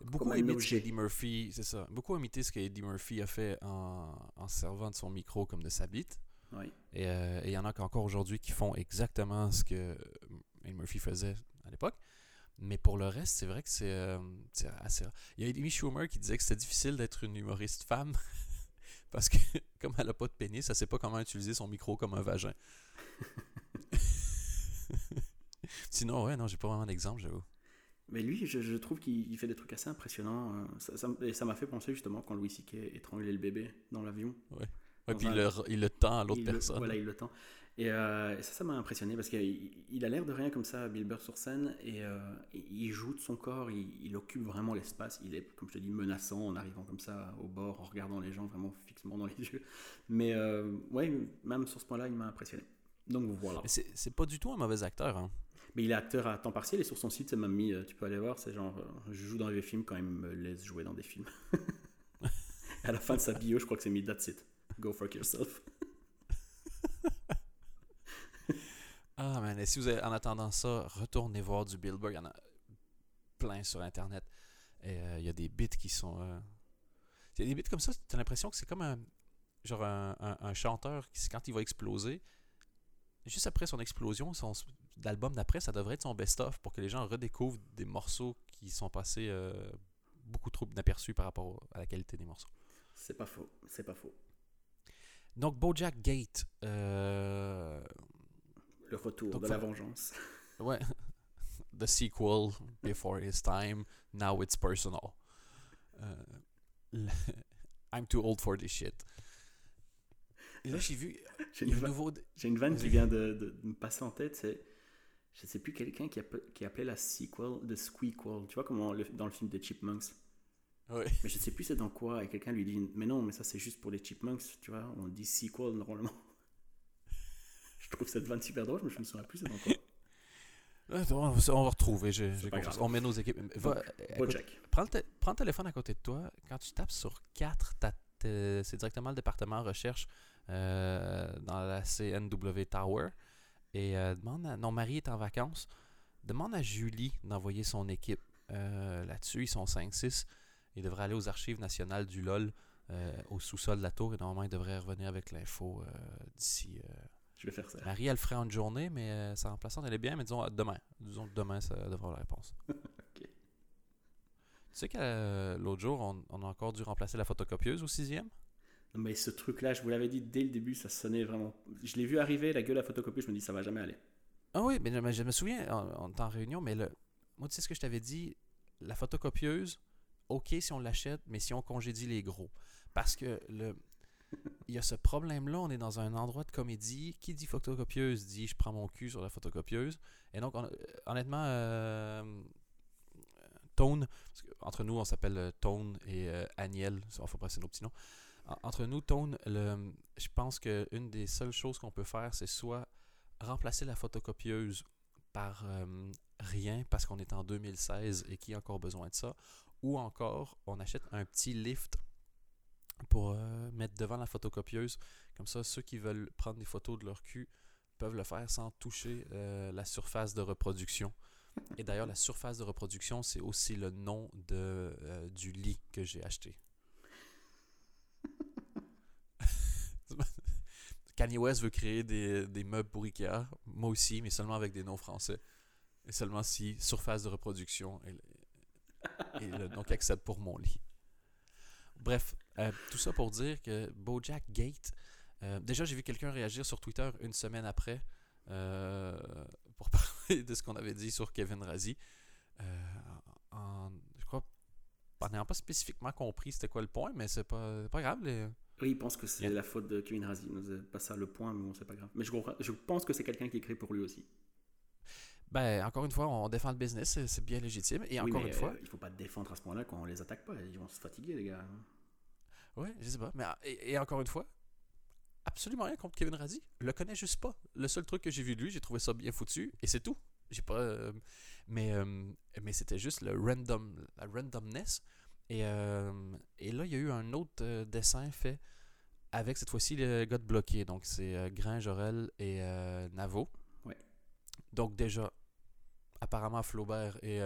beaucoup imité ce qu'Eddie Murphy, c'est ça. Beaucoup imité ce qu'Eddie Murphy a fait en, en, servant de son micro comme de sa bite. Oui. Euh, et il y en a encore aujourd'hui qui font exactement ce que Eddie Murphy faisait à l'époque. Mais pour le reste, c'est vrai que c'est euh, assez rare. Il y a Amy Schumer qui disait que c'était difficile d'être une humoriste femme parce que comme elle n'a pas de pénis, elle ne sait pas comment utiliser son micro comme un vagin. Sinon, ouais, non, j'ai pas vraiment d'exemple, j'avoue. Mais lui, je, trouve qu'il fait des trucs assez impressionnants. Ça, et ça m'a fait penser justement quand Louis C.K. étranglait le bébé dans l'avion. Ouais. Ouais, puis il, le, il, le, tend à l'autre personne. voilà, il le tend. Et euh, ça, ça m'a impressionné parce qu'il a l'air de rien comme ça, Bill Burr sur scène, et euh, il joue de son corps, il, occupe vraiment l'espace. Il est, comme je te dis, menaçant en arrivant comme ça au bord, en regardant les gens vraiment fixement dans les yeux. Mais euh, ouais, même sur ce point-là, il m'a impressionné. Donc voilà. C'est pas du tout un mauvais acteur. Hein. Mais il est acteur à temps partiel et sur son site, c'est même mis, euh, tu peux aller voir, c'est genre, je joue dans des films quand il me laisse jouer dans des films. à la fin de sa bio, je crois que c'est mis That's it. Go fuck yourself. Ah, man, et si vous avez, en attendant ça, retournez voir du Bill Burr. Il y en a plein sur Internet. Et euh, il y a des bits qui sont. euh, Il y a des bits comme ça, t'as l'impression que c'est comme un. Genre un, un- un chanteur qui, quand il va exploser, juste après son explosion, son l'album d'après, ça devrait être son best-of pour que les gens redécouvrent des morceaux qui sont passés euh, beaucoup trop inaperçus par rapport à la qualité des morceaux. C'est pas faux, c'est pas faux. Donc, Bojack Gate. euh, Le retour Donc, de la vengeance. Ouais. The sequel, Before His Time, Now It's Personal. Euh, le- I'm too old for this shit. Et là, j'ai vu J'ai une, nouveau. vanne qui vient de, de- de me passer en tête, c'est. Je sais plus quelqu'un qui, qui appelait la sequel de Squeakquel. Tu vois comment le- dans le film des Chipmunks? Ouais. Mais je sais plus c'est dans quoi. Et quelqu'un lui dit Mais non, mais ça c'est juste pour les Chipmunks, tu vois. On dit sequel normalement. Je trouve cette vanne super drôle, mais je me souviens plus c'est dans quoi. Euh, On va, retrouver. j'ai- confiance. On met nos équipes. Va, Donc, écoute, Bojack. prends, le té- prends le téléphone à côté de toi. Quand tu tapes sur 4, c'est directement le département recherche euh, dans la CNW Tower. Et euh, demande à. Non, Marie est en vacances. Demande à Julie d'envoyer son équipe euh, là-dessus. Ils sont 5-6. Ils devraient aller aux archives nationales du LOL euh, au sous-sol de la tour. Et normalement, ils devraient revenir avec l'info euh, d'ici. Je vais faire ça. Marie, elle le ferait en une journée, mais euh, sa remplaçante, elle est bien, mais disons demain. Disons que demain, ça devrait avoir la réponse. Tu sais que euh, l'autre jour, on, on a encore dû remplacer la photocopieuse au sixième? Non, Mais ce truc-là, je vous l'avais dit dès le début, ça sonnait vraiment. Je l'ai vu arriver, la gueule à photocopie, je me dis ça va jamais aller. Ah oui, mais, mais je me souviens, on, on était en réunion, mais le, moi, tu sais ce que je t'avais dit? La photocopieuse, OK si on l'achète, mais si on congédie les gros. Parce que le... Il y a ce problème-là, on est dans un endroit de comédie. Qui dit photocopieuse dit je prends mon cul sur la photocopieuse. Et donc, on- honnêtement, euh, Tone, entre nous, on s'appelle euh, Tone et euh, Aniel, on faut passer nos petits noms. En- Entre nous, Tone, je pense qu'une des seules choses qu'on peut faire, c'est soit remplacer la photocopieuse par euh, rien parce qu'on est en 2016 et qui a encore besoin de ça, ou encore on achète un petit lift pour euh, mettre devant la photocopieuse. Comme ça, ceux qui veulent prendre des photos de leur cul peuvent le faire sans toucher euh, la surface de reproduction. Et d'ailleurs, la surface de reproduction, c'est aussi le nom de, euh, du lit que j'ai acheté. Kanye West veut créer des, des meubles pour Ikea. Moi aussi, mais seulement avec des noms français. Et seulement si surface de reproduction est, le- est le nom qu'il accepte pour mon lit. Bref, euh, tout ça pour dire que Bojack Gate. euh, déjà, j'ai vu quelqu'un réagir sur Twitter une semaine après euh, pour parler de ce qu'on avait dit sur Kevin Razi. En- je crois, en n'ayant pas spécifiquement compris c'était quoi le point, mais c'est pas, pas grave. les- Oui, il pense que c'est la faute de Kevin Razi. Il nous a pas ça le point, mais bon, c'est pas grave. Mais je, pense que c'est quelqu'un qui écrit pour lui aussi. Ben, encore une fois, on défend le business, c'est- bien légitime. Et Oui, encore mais, une fois, euh, il faut pas défendre à ce point-là quand on les attaque pas. Ils vont se fatiguer, les gars. Ouais, je sais pas. Mais, et, et encore une fois, absolument rien contre Kevin Razi. Je le connais juste pas. Le seul truc que j'ai vu de lui, j'ai trouvé ça bien foutu et c'est tout. J'ai pas. euh, mais euh, mais c'était juste le random, la randomness. Et, euh, et là, il y a eu un autre dessin fait avec cette fois-ci le gars de bloqué. Donc c'est Grain, Jorel et Navo. Ouais. Donc déjà, apparemment Flaubert et,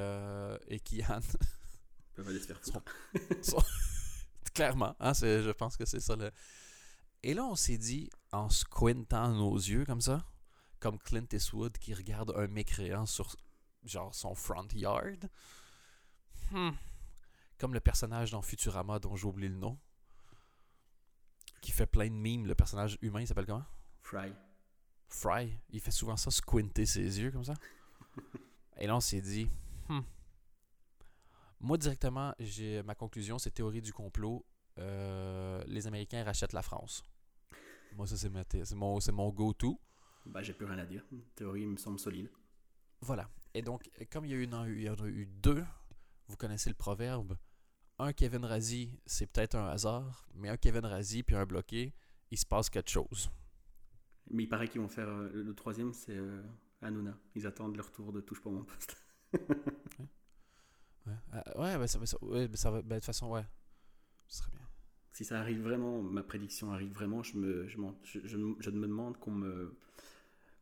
et Kian Ils peuvent aller se faire foutre. Clairement, hein, c'est- je pense que c'est ça. Le... Et là, on s'est dit, en squintant nos yeux comme ça, comme Clint Eastwood qui regarde un mécréant sur genre son front yard, Hmm. comme le personnage dans Futurama dont j'ai oublié le nom, qui fait plein de mimes, le personnage humain, il s'appelle comment? Fry. Fry, il fait souvent ça, squinter ses yeux comme ça. Et là, on s'est dit, Hmm. Moi directement, j'ai ma conclusion, c'est théorie du complot. euh, les Américains rachètent la France. Moi, ça, c'est ma c'est mon, c'est mon go-to. Bah, j'ai plus rien à dire. Théorie me semble solide. Voilà. Et donc, comme il y, a eu, une- il y en a eu deux, vous connaissez le proverbe. Un Kevin Razi, c'est peut-être un hasard, mais un Kevin Razi puis un bloqué, il se passe quelque chose. Mais il paraît qu'ils vont faire. euh, le, troisième, c'est euh, Hanouna. Ils attendent leur tour de touche pour mon poste. Ouais, Euh, ouais, ben, ça, ben, ça- ouais, ben, ça va. ben, de toute façon, ouais. Ce serait bien. Si ça arrive vraiment, ma prédiction arrive vraiment, je, me, je, je, je me- je me demande qu'on me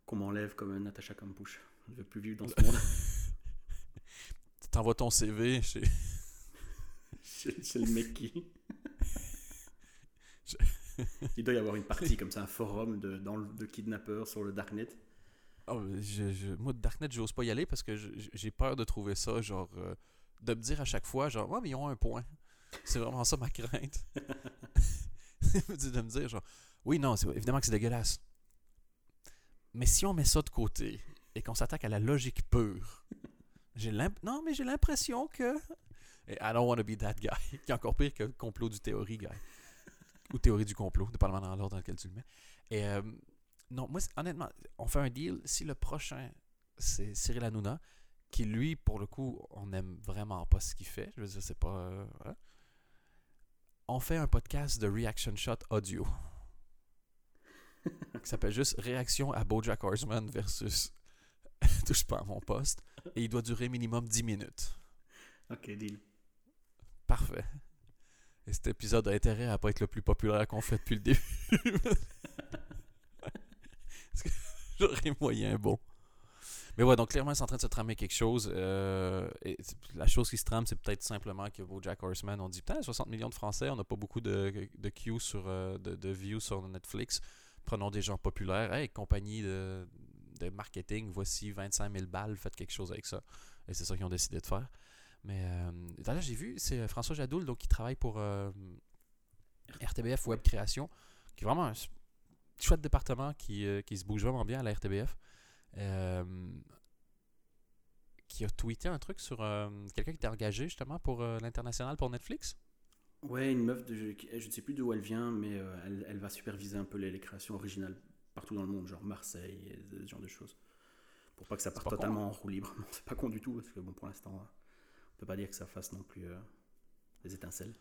qu'on m'enlève comme Natacha Kampusch. Je ne veux plus vivre dans ce monde. T'envoies ton CV chez. C'est le mec qui. Je- Il doit y avoir une partie comme ça, un forum de, dans le- de kidnappeurs sur le Darknet. Oh, je, je- moi, Darknet, j'ose pas y aller parce que j'ai peur de trouver ça, genre, euh, de me dire à chaque fois, genre, ouais, mais ils ont un point. C'est vraiment ça ma crainte. de me dire, genre, oui, non, évidemment que c'est dégueulasse. Mais si on met ça de côté et qu'on s'attaque à la logique pure, j'ai non, mais j'ai l'impression que. I don't want to be that guy. qui est encore pire que complot du théorie guy. Ou théorie du complot, dépendamment dans l'ordre dans lequel tu le mets. Et euh, non, moi, honnêtement, on fait un deal. Si le prochain, c'est Cyril Hanouna, qui lui, pour le coup, on n'aime vraiment pas ce qu'il fait. Je veux dire, c'est pas. euh. On fait un podcast de reaction shot audio. qui s'appelle juste Réaction à Bojack Horseman versus Touche pas à mon poste. Et il doit durer minimum 10 minutes. Ok, deal. Parfait. Et cet épisode a intérêt à pas être le plus populaire qu'on fait depuis le début. J'aurais moyen bon. Mais ouais, donc clairement, c'est en train de se tramer quelque chose. euh, la chose qui se trame, c'est peut-être simplement que Jack Horseman, on dit putain, 60 millions de Français, on n'a pas beaucoup de, de queues sur, euh, de, de views sur Netflix. Prenons des gens populaires. Hey, compagnie de, marketing, voici 25 000 balles, faites quelque chose avec ça. Et c'est ça qu'ils ont décidé de faire. Mais euh, j'ai vu, c'est euh, François Jadoul donc, qui travaille pour RTBF Web Création, qui est vraiment un chouette département qui, qui se bouge vraiment bien à la RTBF. Euh, qui a tweeté un truc sur euh, quelqu'un qui était engagé justement pour euh, l'international pour Netflix? Ouais, une meuf, de, je ne sais plus d'où elle vient, mais elle, elle va superviser un peu les, les créations originales partout dans le monde, genre Marseille, ce genre de choses. Pour pas que ça parte con, totalement en roue libre. Non, c'est pas con du tout, parce que bon, pour l'instant, on peut pas dire que ça fasse non plus euh, des étincelles.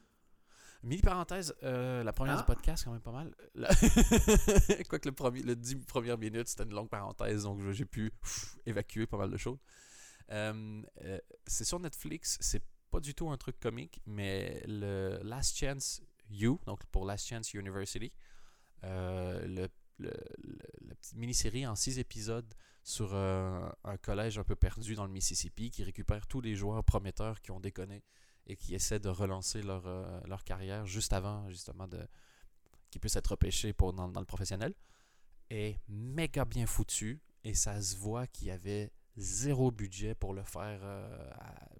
Mini parenthèse, euh, la première Ah. du podcast, quand même pas mal. La- Quoique le, premier, le 10 premières minutes, c'était une longue parenthèse, donc j'ai pu pff, évacuer pas mal de choses. Euh, euh, c'est sur Netflix, c'est pas du tout un truc comique, mais le Last Chance You, donc pour Last Chance University, euh, le, le- le- la petite mini-série en six épisodes sur euh, un collège un peu perdu dans le Mississippi qui récupère tous les joueurs prometteurs qui ont déconné et qui essaient de relancer leur, euh, leur carrière juste avant, justement, de qu'ils puissent être repêchés pour, dans, le professionnel. Est méga bien foutu et ça se voit qu'il y avait zéro budget pour le faire, euh,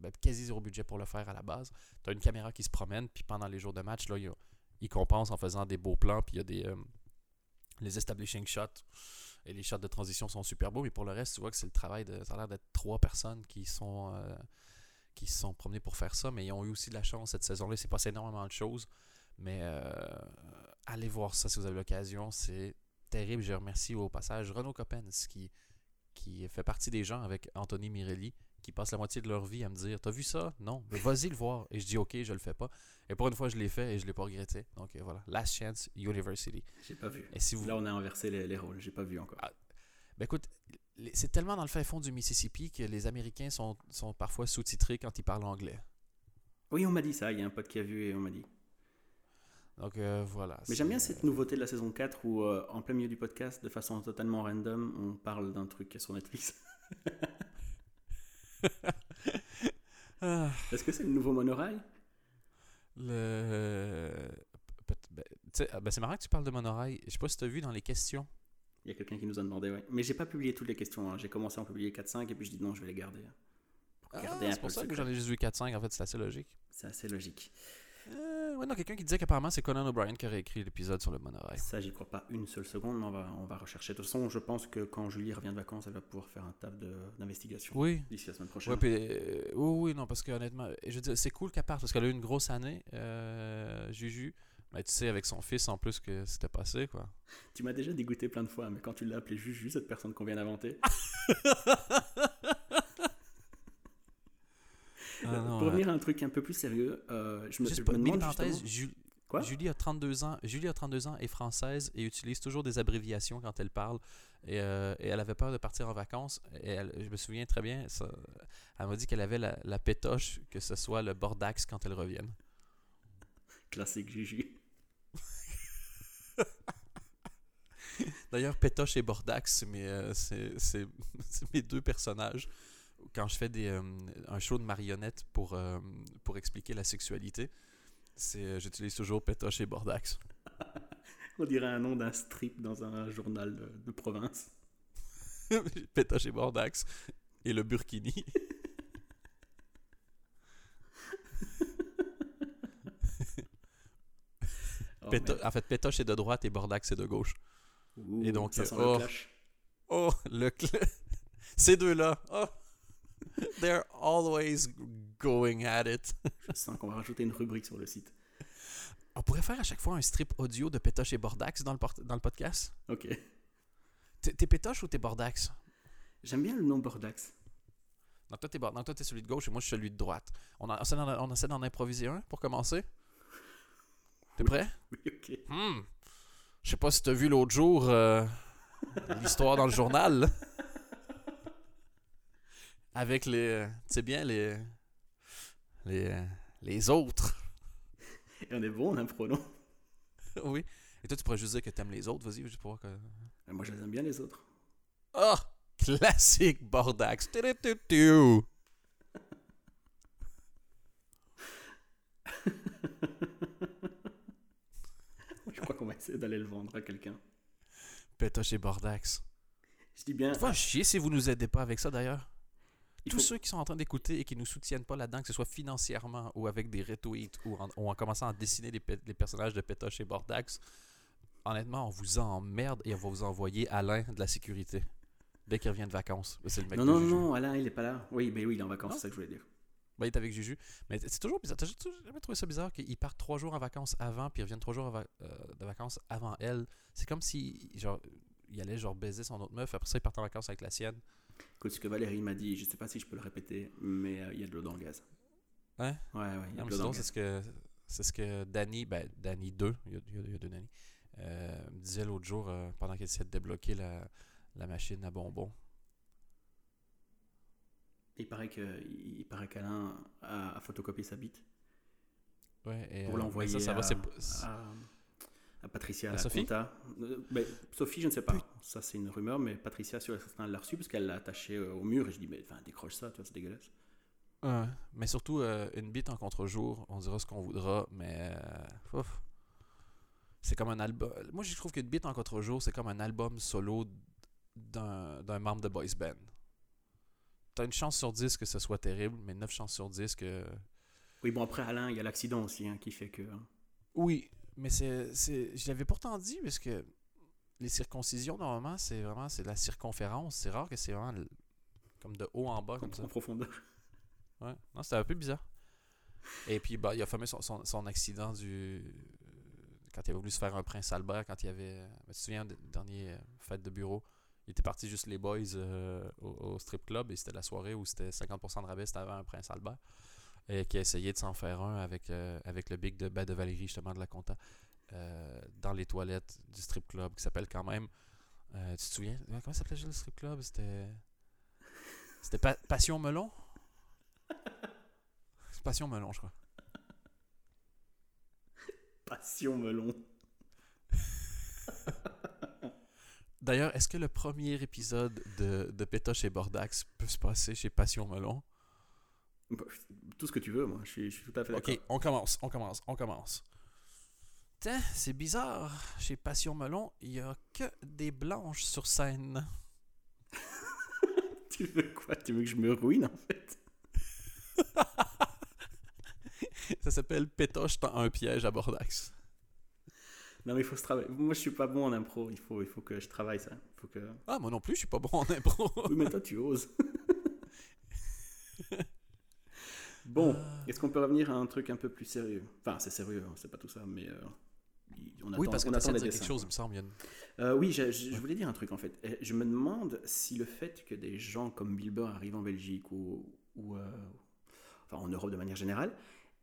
ben, quasi zéro budget pour le faire à la base. Tu as une caméra qui se promène, puis pendant les jours de match, là, il, il compense en faisant des beaux plans, puis il y a des euh, les establishing shots et les shots de transition sont super beaux, mais pour le reste, tu vois que c'est le travail de. Ça a l'air d'être trois personnes qui sont. Qui se sont promenés pour faire ça, mais ils ont eu aussi de la chance cette saison-là. Il s'est passé énormément de choses. Mais euh, allez voir ça si vous avez l'occasion. C'est terrible. Je remercie au passage Renaud Coppens qui, qui fait partie des gens avec Anthony Mirelli qui passent la moitié de leur vie à me dire T'as vu ça? Non, mais vas-y le voir. Et je dis Ok, je le fais pas. Et pour une fois, je l'ai fait et je l'ai pas regretté. Donc euh, voilà, Last Chance University. J'ai pas vu. Et si vous Là, on a inversé les, les rôles, j'ai pas vu encore. Ah. Ben écoute, c'est tellement dans le fin fond du Mississippi que les Américains sont, sont parfois sous-titrés quand ils parlent anglais. Oui, on m'a dit ça, il y a un pote qui a vu et on m'a dit. Donc euh, voilà. Mais j'aime bien cette nouveauté de la saison 4 où, euh, en plein milieu du podcast, de façon totalement random, on parle d'un truc sur Netflix. Ah, Est-ce que c'est le nouveau monorail? Le... peut- ben, ah, ben, c'est marrant que tu parles de monorail. Je sais pas si tu as vu dans les questions. Il y a quelqu'un qui nous a demandé, ouais. Mais j'ai pas publié toutes les questions. hein. J'ai commencé à en publier 4-5 et puis je dis non, je vais les garder. hein. Pour Ah, garder c'est pour ça que j'en ai juste vu 4-5. En fait, c'est assez logique. C'est assez logique. Euh, ouais, non, quelqu'un qui disait qu'apparemment c'est Conan O'Brien qui aurait écrit l'épisode sur le monorail. Ça, j'y crois pas une seule seconde, mais on va, on va rechercher. De toute façon, je pense que quand Julie revient de vacances, elle va pouvoir faire un taf de- d'investigation Oui. d'ici la semaine prochaine. Ouais, puis, euh, oui, oui, non, parce que honnêtement, je veux dire, c'est cool qu'elle parte parce qu'elle a eu une grosse année, euh, Juju. Mais tu sais, avec son fils en plus, que c'était passé, quoi. Tu m'as déjà dégoûté plein de fois, mais quand tu l'as appelé Juju, cette personne qu'on vient d'inventer, Ah, non, pour revenir à un truc un peu plus sérieux, euh, je me, Juste je me demande justement- Ju- Quoi? Julie a 32 ans. Julie a 32 ans, est française et utilise toujours des abréviations quand elle parle. Et, euh, et elle avait peur de partir en vacances. Et elle- je me souviens très bien. Ça, elle m'a dit qu'elle avait la, la pétoche que ce soit le bordax quand elle revienne. Classique Juju. D'ailleurs, Pétoche et Bordax, c'est mes, euh, c'est- mes deux personnages. Quand je fais des, euh, un show de marionnettes pour, euh, pour expliquer la sexualité, c'est, j'utilise toujours Pétoche et Bordax. On dirait un nom d'un strip dans un journal de, de province. Pétoche et Bordax et le Burkini. Oh, Péto- en fait, Pétoche est de droite et Bordax est de gauche. Ouh, et donc, ça sent oh. le clash. Oh, le cl- Ces deux-là, oh, they're always going at it. Je sens qu'on va rajouter une rubrique sur le site. On pourrait faire à chaque fois un strip audio de Pétoche et Bordax dans le, port- dans le podcast? Ok. T'es Pétoche ou t'es Bordax? J'aime bien le nom Bordax. Non, toi, t'es toi, t'es celui de gauche et moi, je suis celui de droite. En- on essaie d'en improviser un pour commencer? T'es Oui. prêt? Oui, ok. Hmm. Je sais pas si t'as vu l'autre jour euh, l'histoire dans le journal. Avec les. euh, Tu sais bien, les. Les. euh, Les autres. Et on est bon en impro, non oui. Et toi, tu pourrais juste dire que t'aimes les autres. Vas-y, juste pour voir que. Moi, je les aime bien, les autres. Ah! Classique Bordax. Crois qu'on va essayer d'aller le vendre à quelqu'un. Pétoche et Bordax. Je dis bien, Va chier si vous nous aidez pas avec ça d'ailleurs. il Tous faut- ceux qui sont en train d'écouter et qui nous soutiennent pas là-dedans, que ce soit financièrement ou avec des retweets ou en, ou en commençant à dessiner les, pe- les personnages de Pétoche et Bordax, honnêtement, on vous emmerde et on va vous envoyer Alain de la sécurité. Dès qu'il revient de vacances. C'est le mec Non, non, non, Alain, il est pas là. Oui, mais oui, il est en vacances, c'est ça que je voulais dire. Ben, il est avec Juju. Mais c'est toujours bizarre. T'as jamais trouvé ça bizarre qu'ils partent trois jours en vacances avant, puis ils reviennent trois jours va- euh, de vacances avant elle? C'est comme si, genre, il allait genre baiser son autre meuf, après ça, il part en vacances avec la sienne. Écoute, ce que Valérie m'a dit, je sais pas si je peux le répéter, mais euh, il y a de l'eau dans le gaz. Hein? Ouais, ouais, il y a Non, de l'eau c'est dans ce que c'est ce que Danny, ben Danny 2, il y a, il y deux Danny, euh, me disait l'autre jour pendant qu'il essayait de débloquer la, la machine à bonbons. Il paraît que, il paraît qu'Alain a, a photocopié sa bite Ouais, et, pour euh, l'envoyer ça, ça va, à, c'est- c'est- à, à Patricia, À la Sophie compta. Euh, ben, Sophie, je ne sais pas. Ça, c'est une rumeur, mais Patricia, sur elle l'a reçu parce qu'elle l'a attaché euh, au mur. Et je dis, mais enfin, décroche ça, tu vois, c'est dégueulasse. Ouais, mais surtout euh, une bite en contre-jour, on dira ce qu'on voudra, mais euh, ouf. c'est comme un album. Moi, je trouve qu'une bite en contre-jour, c'est comme un album solo d'un d'un membre de boys band. T'as une chance sur 10 que ce soit terrible, mais 9 chances sur 10 que Oui, bon, après, Alain, il y a l'accident aussi hein, qui fait que. Oui, mais c'est, c'est, je l'avais pourtant dit parce que les circoncisions, normalement, c'est vraiment c'est la circonférence. C'est rare que c'est vraiment le- comme de haut en bas, comme ça. en profondeur. Ouais. Non, c'était un peu bizarre. Et puis, bah, il a fameux son, son, son accident du. Quand il avait voulu se faire un prince Albert, quand il y avait. Tu te souviens, de dernier euh, fête de bureau Il était parti juste les boys euh, au, au strip club et c'était la soirée où c'était 50% de rabais, c'était avant un prince Albert. Et qui a essayé de s'en faire un avec, euh, avec le big de, ben, de Valérie, justement, de la compta, euh, dans les toilettes du strip club, qui s'appelle quand même. tu te souviens? Comment s'appelait le strip club? C'était. C'était Pa- Passion Melon? Passion Melon, je crois. Passion melon. D'ailleurs, est-ce que le premier épisode de, de Pétoche et Bordax peut se passer chez Passion Melon? Bah, Tout ce que tu veux, moi, je suis, je suis tout à fait d'accord. Ok, on commence, on commence, on commence. Tiens, c'est bizarre. Chez Passion Melon, il n'y a que des blanches sur scène. Tu veux quoi? Tu veux que je me ruine, en fait? Ça s'appelle Pétoche tend un piège à Bordax. Non, mais il faut se travailler. Moi, je suis pas bon en impro. Il faut, il faut que je travaille ça. Il faut que... Ah, moi non plus, je suis pas bon en impro. Oui, mais toi, tu oses. bon, Ah. est-ce qu'on peut revenir à un truc un peu plus sérieux? Enfin, c'est sérieux, hein, c'est pas tout ça, mais... euh, on attend, oui, parce que on tu attend de les dire dessins, quelque chose, il me semble. Yann. Euh, oui, je, voulais dire un truc en fait. Euh, Je me demande si le fait que des gens comme Bill Burr arrivent en Belgique ou, ou, euh, enfin, en Europe de manière générale,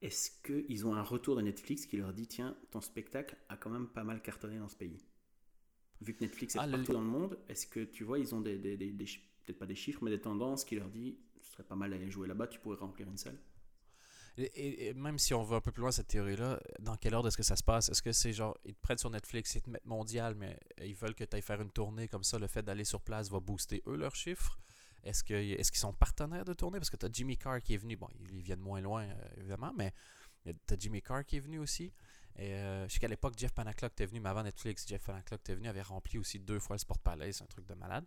est-ce qu'ils ont un retour de Netflix qui leur dit tiens, ton spectacle a quand même pas mal cartonné dans ce pays? Vu que Netflix est Ah, le- partout dans le monde, est-ce que tu vois, ils ont des, des- des- des chi- peut-être pas des chiffres, mais des tendances qui leur dit ce serait pas mal d'aller jouer là-bas, tu pourrais remplir une salle? Et même si on va un peu plus loin cette théorie-là, dans quel ordre est-ce que ça se passe? Est-ce que c'est genre, ils te prennent sur Netflix, ils te mettent mondial, mais ils veulent que tu ailles faire une tournée comme ça, le fait d'aller sur place va booster eux leurs chiffres? Est-ce qu'ils sont partenaires de tournée? Parce que tu as Jimmy Carr qui est venu, bon, ils viennent moins loin euh, évidemment, mais tu as Jimmy Carr qui est venu aussi. Et euh, je sais qu'à l'époque, Jeff Panaclock était venu, mais avant Netflix, Jeff Panaclock était venu, avait rempli aussi deux fois le Sport Palace, un truc de malade.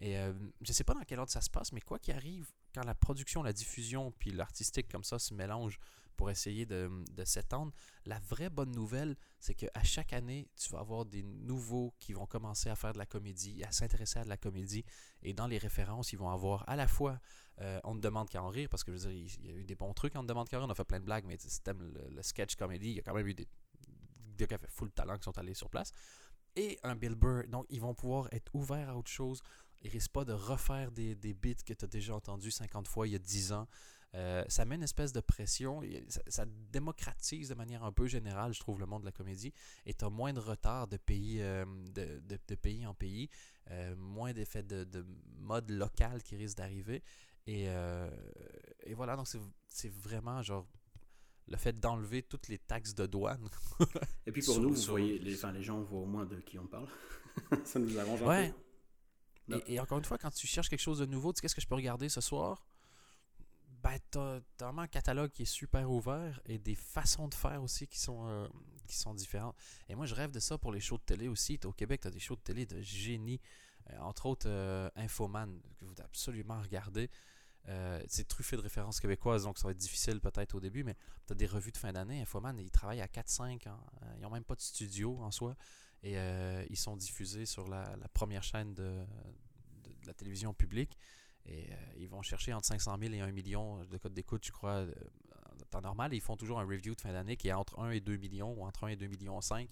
Et euh, je sais pas dans quel ordre ça se passe, mais quoi qu'il arrive, quand la production, la diffusion, puis l'artistique comme ça se mélangent pour essayer de, s'étendre, la vraie bonne nouvelle, c'est qu'à chaque année, tu vas avoir des nouveaux qui vont commencer à faire de la comédie, à s'intéresser à de la comédie. Et dans les références, ils vont avoir à la fois euh, On ne demande qu'à en rire, parce que je veux dire, il y a eu des bons trucs, On ne demande qu'à rire, on a fait plein de blagues, mais si t'aimes le, sketch comédie, il y a quand même eu des, des full talent qui sont allés sur place. Et un Bill Burr. Donc, ils vont pouvoir être ouverts à autre chose. Ils risquent pas de refaire des, des bits que tu as déjà entendus 50 fois il y a 10 ans. Euh, ça met une espèce de pression. Ça, ça démocratise de manière un peu générale, je trouve, le monde de la comédie. Et tu as moins de retard de pays, euh, de, de- de pays en pays, euh, moins d'effets de, de mode local qui risque d'arriver. Et, et voilà, donc c'est- vraiment genre le fait d'enlever toutes les taxes de douane. Et puis pour Sur- nous, vous sur- voyez, les, enfin, les gens voient au moins de qui on parle. ça nous arrange un Ouais. peu. Et, et encore une fois, quand tu cherches quelque chose de nouveau, tu sais qu'est-ce que je peux regarder ce soir? Ben, t'as t'as vraiment un catalogue qui est super ouvert et des façons de faire aussi qui sont, euh, qui sont différentes. Et moi, je rêve de ça pour les shows de télé aussi. Au Québec, tu as des shows de télé de génie. Euh, entre autres, euh, Infoman, que vous devez absolument regarder. C'est truffé de références québécoises, donc ça va être difficile peut-être au début, mais tu as des revues de fin d'année. Infoman, ils travaillent à 4-5 ans. Euh, ils n'ont même pas de studio en soi. Et ils sont diffusés sur la, première chaîne de la télévision publique. Et euh, ils vont chercher entre 500 000 et 1 million de codes d'écoute, je crois, euh, en temps normal. Et ils font toujours un review de fin d'année qui est entre 1 et 2 millions ou entre 1 et 2 millions 5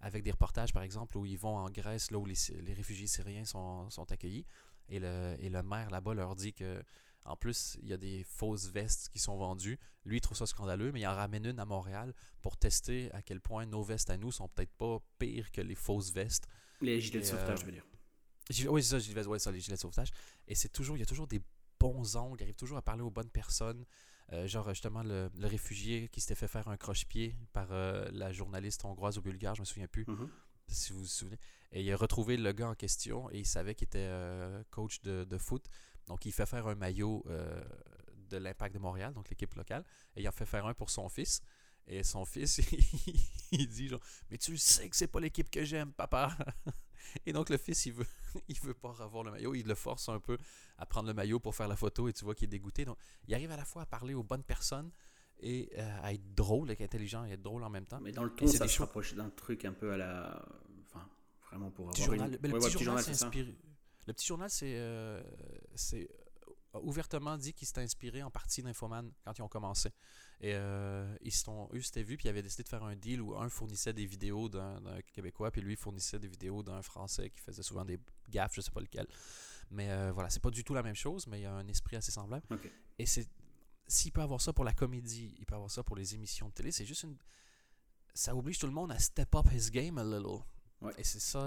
avec des reportages, par exemple, où ils vont en Grèce, là où les, les réfugiés syriens sont, sont accueillis. Et le, et le maire là-bas leur dit que en plus, il y a des fausses vestes qui sont vendues. Lui, il trouve ça scandaleux, mais il en ramène une à Montréal pour tester à quel point nos vestes à nous sont peut-être pas pires que les fausses vestes. Les gilets de Et, sauvetage, euh, je veux dire. Oui, c'est ça, gilet, ouais, ça, les gilets de sauvetage. Et c'est toujours, il y a toujours des bons angles, il arrive toujours à parler aux bonnes personnes. Euh, genre, justement, le, le réfugié qui s'était fait faire un croche-pied par euh, la journaliste hongroise ou bulgare, je me souviens plus, Mhm. si vous vous souvenez. Et il a retrouvé le gars en question et il savait qu'il était euh, coach de, de foot. Donc, il fait faire un maillot de l'Impact de Montréal, donc l'équipe locale. Et il en fait faire un pour son fils. Et son fils, il dit genre, mais tu sais que c'est pas l'équipe que j'aime, papa. Et donc le fils, il veut, il veut pas avoir le maillot, il le force un peu à prendre le maillot pour faire la photo et tu vois qu'il est dégoûté. Donc il arrive à la fois à parler aux bonnes personnes et euh, à être drôle, être intelligent et être drôle en même temps. Mais dans le ton, c'est ça des se rapproche d'un truc un peu à la. Enfin, vraiment pour avoir journal, une. le Ouais, petit ouais, journal, c'est c'est ça. inspiré. Le petit journal, c'est euh, euh, ouvertement dit qu'il s'était inspiré en partie d'Infoman quand ils ont commencé. Et euh, ils se sont, eux s'étaient vus, puis ils avaient décidé de faire un deal où un fournissait des vidéos d'un Québécois, puis lui fournissait des vidéos d'un Français qui faisait souvent des gaffes, je sais pas lequel. Mais euh, voilà, c'est pas du tout la même chose, mais il y a un esprit assez semblable. Et c'est s'il peut avoir ça pour la comédie, il peut avoir ça pour les émissions de télé, c'est juste une. Ça oblige tout le monde à step up his game a little. Ouais, Et c'est ça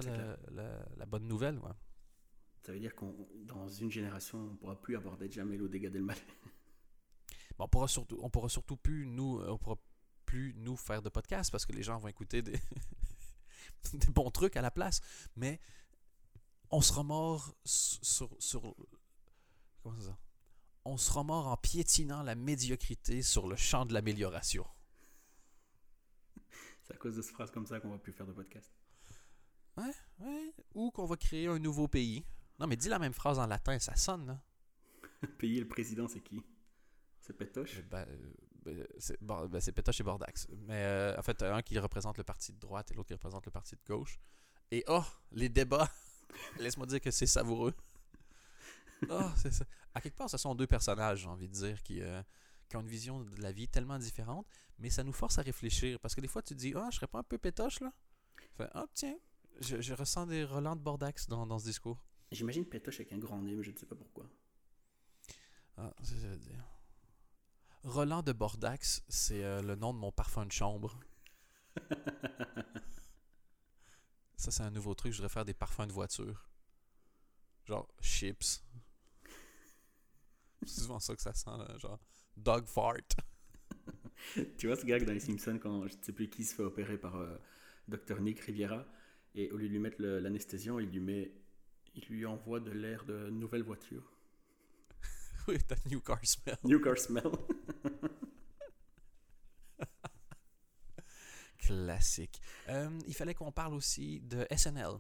la, la bonne nouvelle. Ouais. Ça veut dire qu'on dans une génération, on ne pourra plus aborder jamais le dégât del mal. On pourra surtout, on pourra surtout plus nous, on pourra plus nous faire de podcast parce que les gens vont écouter des, des bons trucs à la place. Mais on sera mort sur, sur comment ça? On mort en piétinant la médiocrité sur le champ de l'amélioration. C'est à cause de cette phrase comme ça qu'on va plus faire de podcast. Ouais. Ou qu'on va créer un nouveau pays. Non, mais dis la même phrase en latin, ça sonne, là. Payer le président, c'est qui? C'est Pétoche? Euh, ben, euh, ben, c'est bon, ben, c'est Pétoche et Bordax. Mais euh, en fait, un qui représente le parti de droite et l'autre qui représente le parti de gauche. Et oh, les débats Laisse-moi dire que c'est savoureux. Oh, c'est ça. À quelque part, ce sont deux personnages, j'ai envie de dire, qui, euh, qui ont une vision de la vie tellement différente, mais ça nous force à réfléchir. Parce que des fois, tu te dis, ah, je serais pas un peu pétoche, là? Fait, ah, tiens, je, je ressens des relents de Bordax dans, dans ce discours. J'imagine Pétoche avec un grand nez, mais je ne sais pas pourquoi. Ah, ça, je veux dire. Roland de Bordax, c'est euh, le nom de mon parfum de chambre. ça, c'est un nouveau truc. Je voudrais faire des parfums de voiture. Genre chips. C'est souvent ça que ça sent, là, genre dog fart. tu vois ce gag dans Les Simpsons quand je ne sais plus qui se fait opérer par euh, Dr Nick Riviera et au lieu de lui mettre l'anesthésion, il lui met, il lui envoie de l'air de nouvelle voiture. oui, ta new car smell. New car smell. Classique. Euh, il fallait qu'on parle aussi de SNL.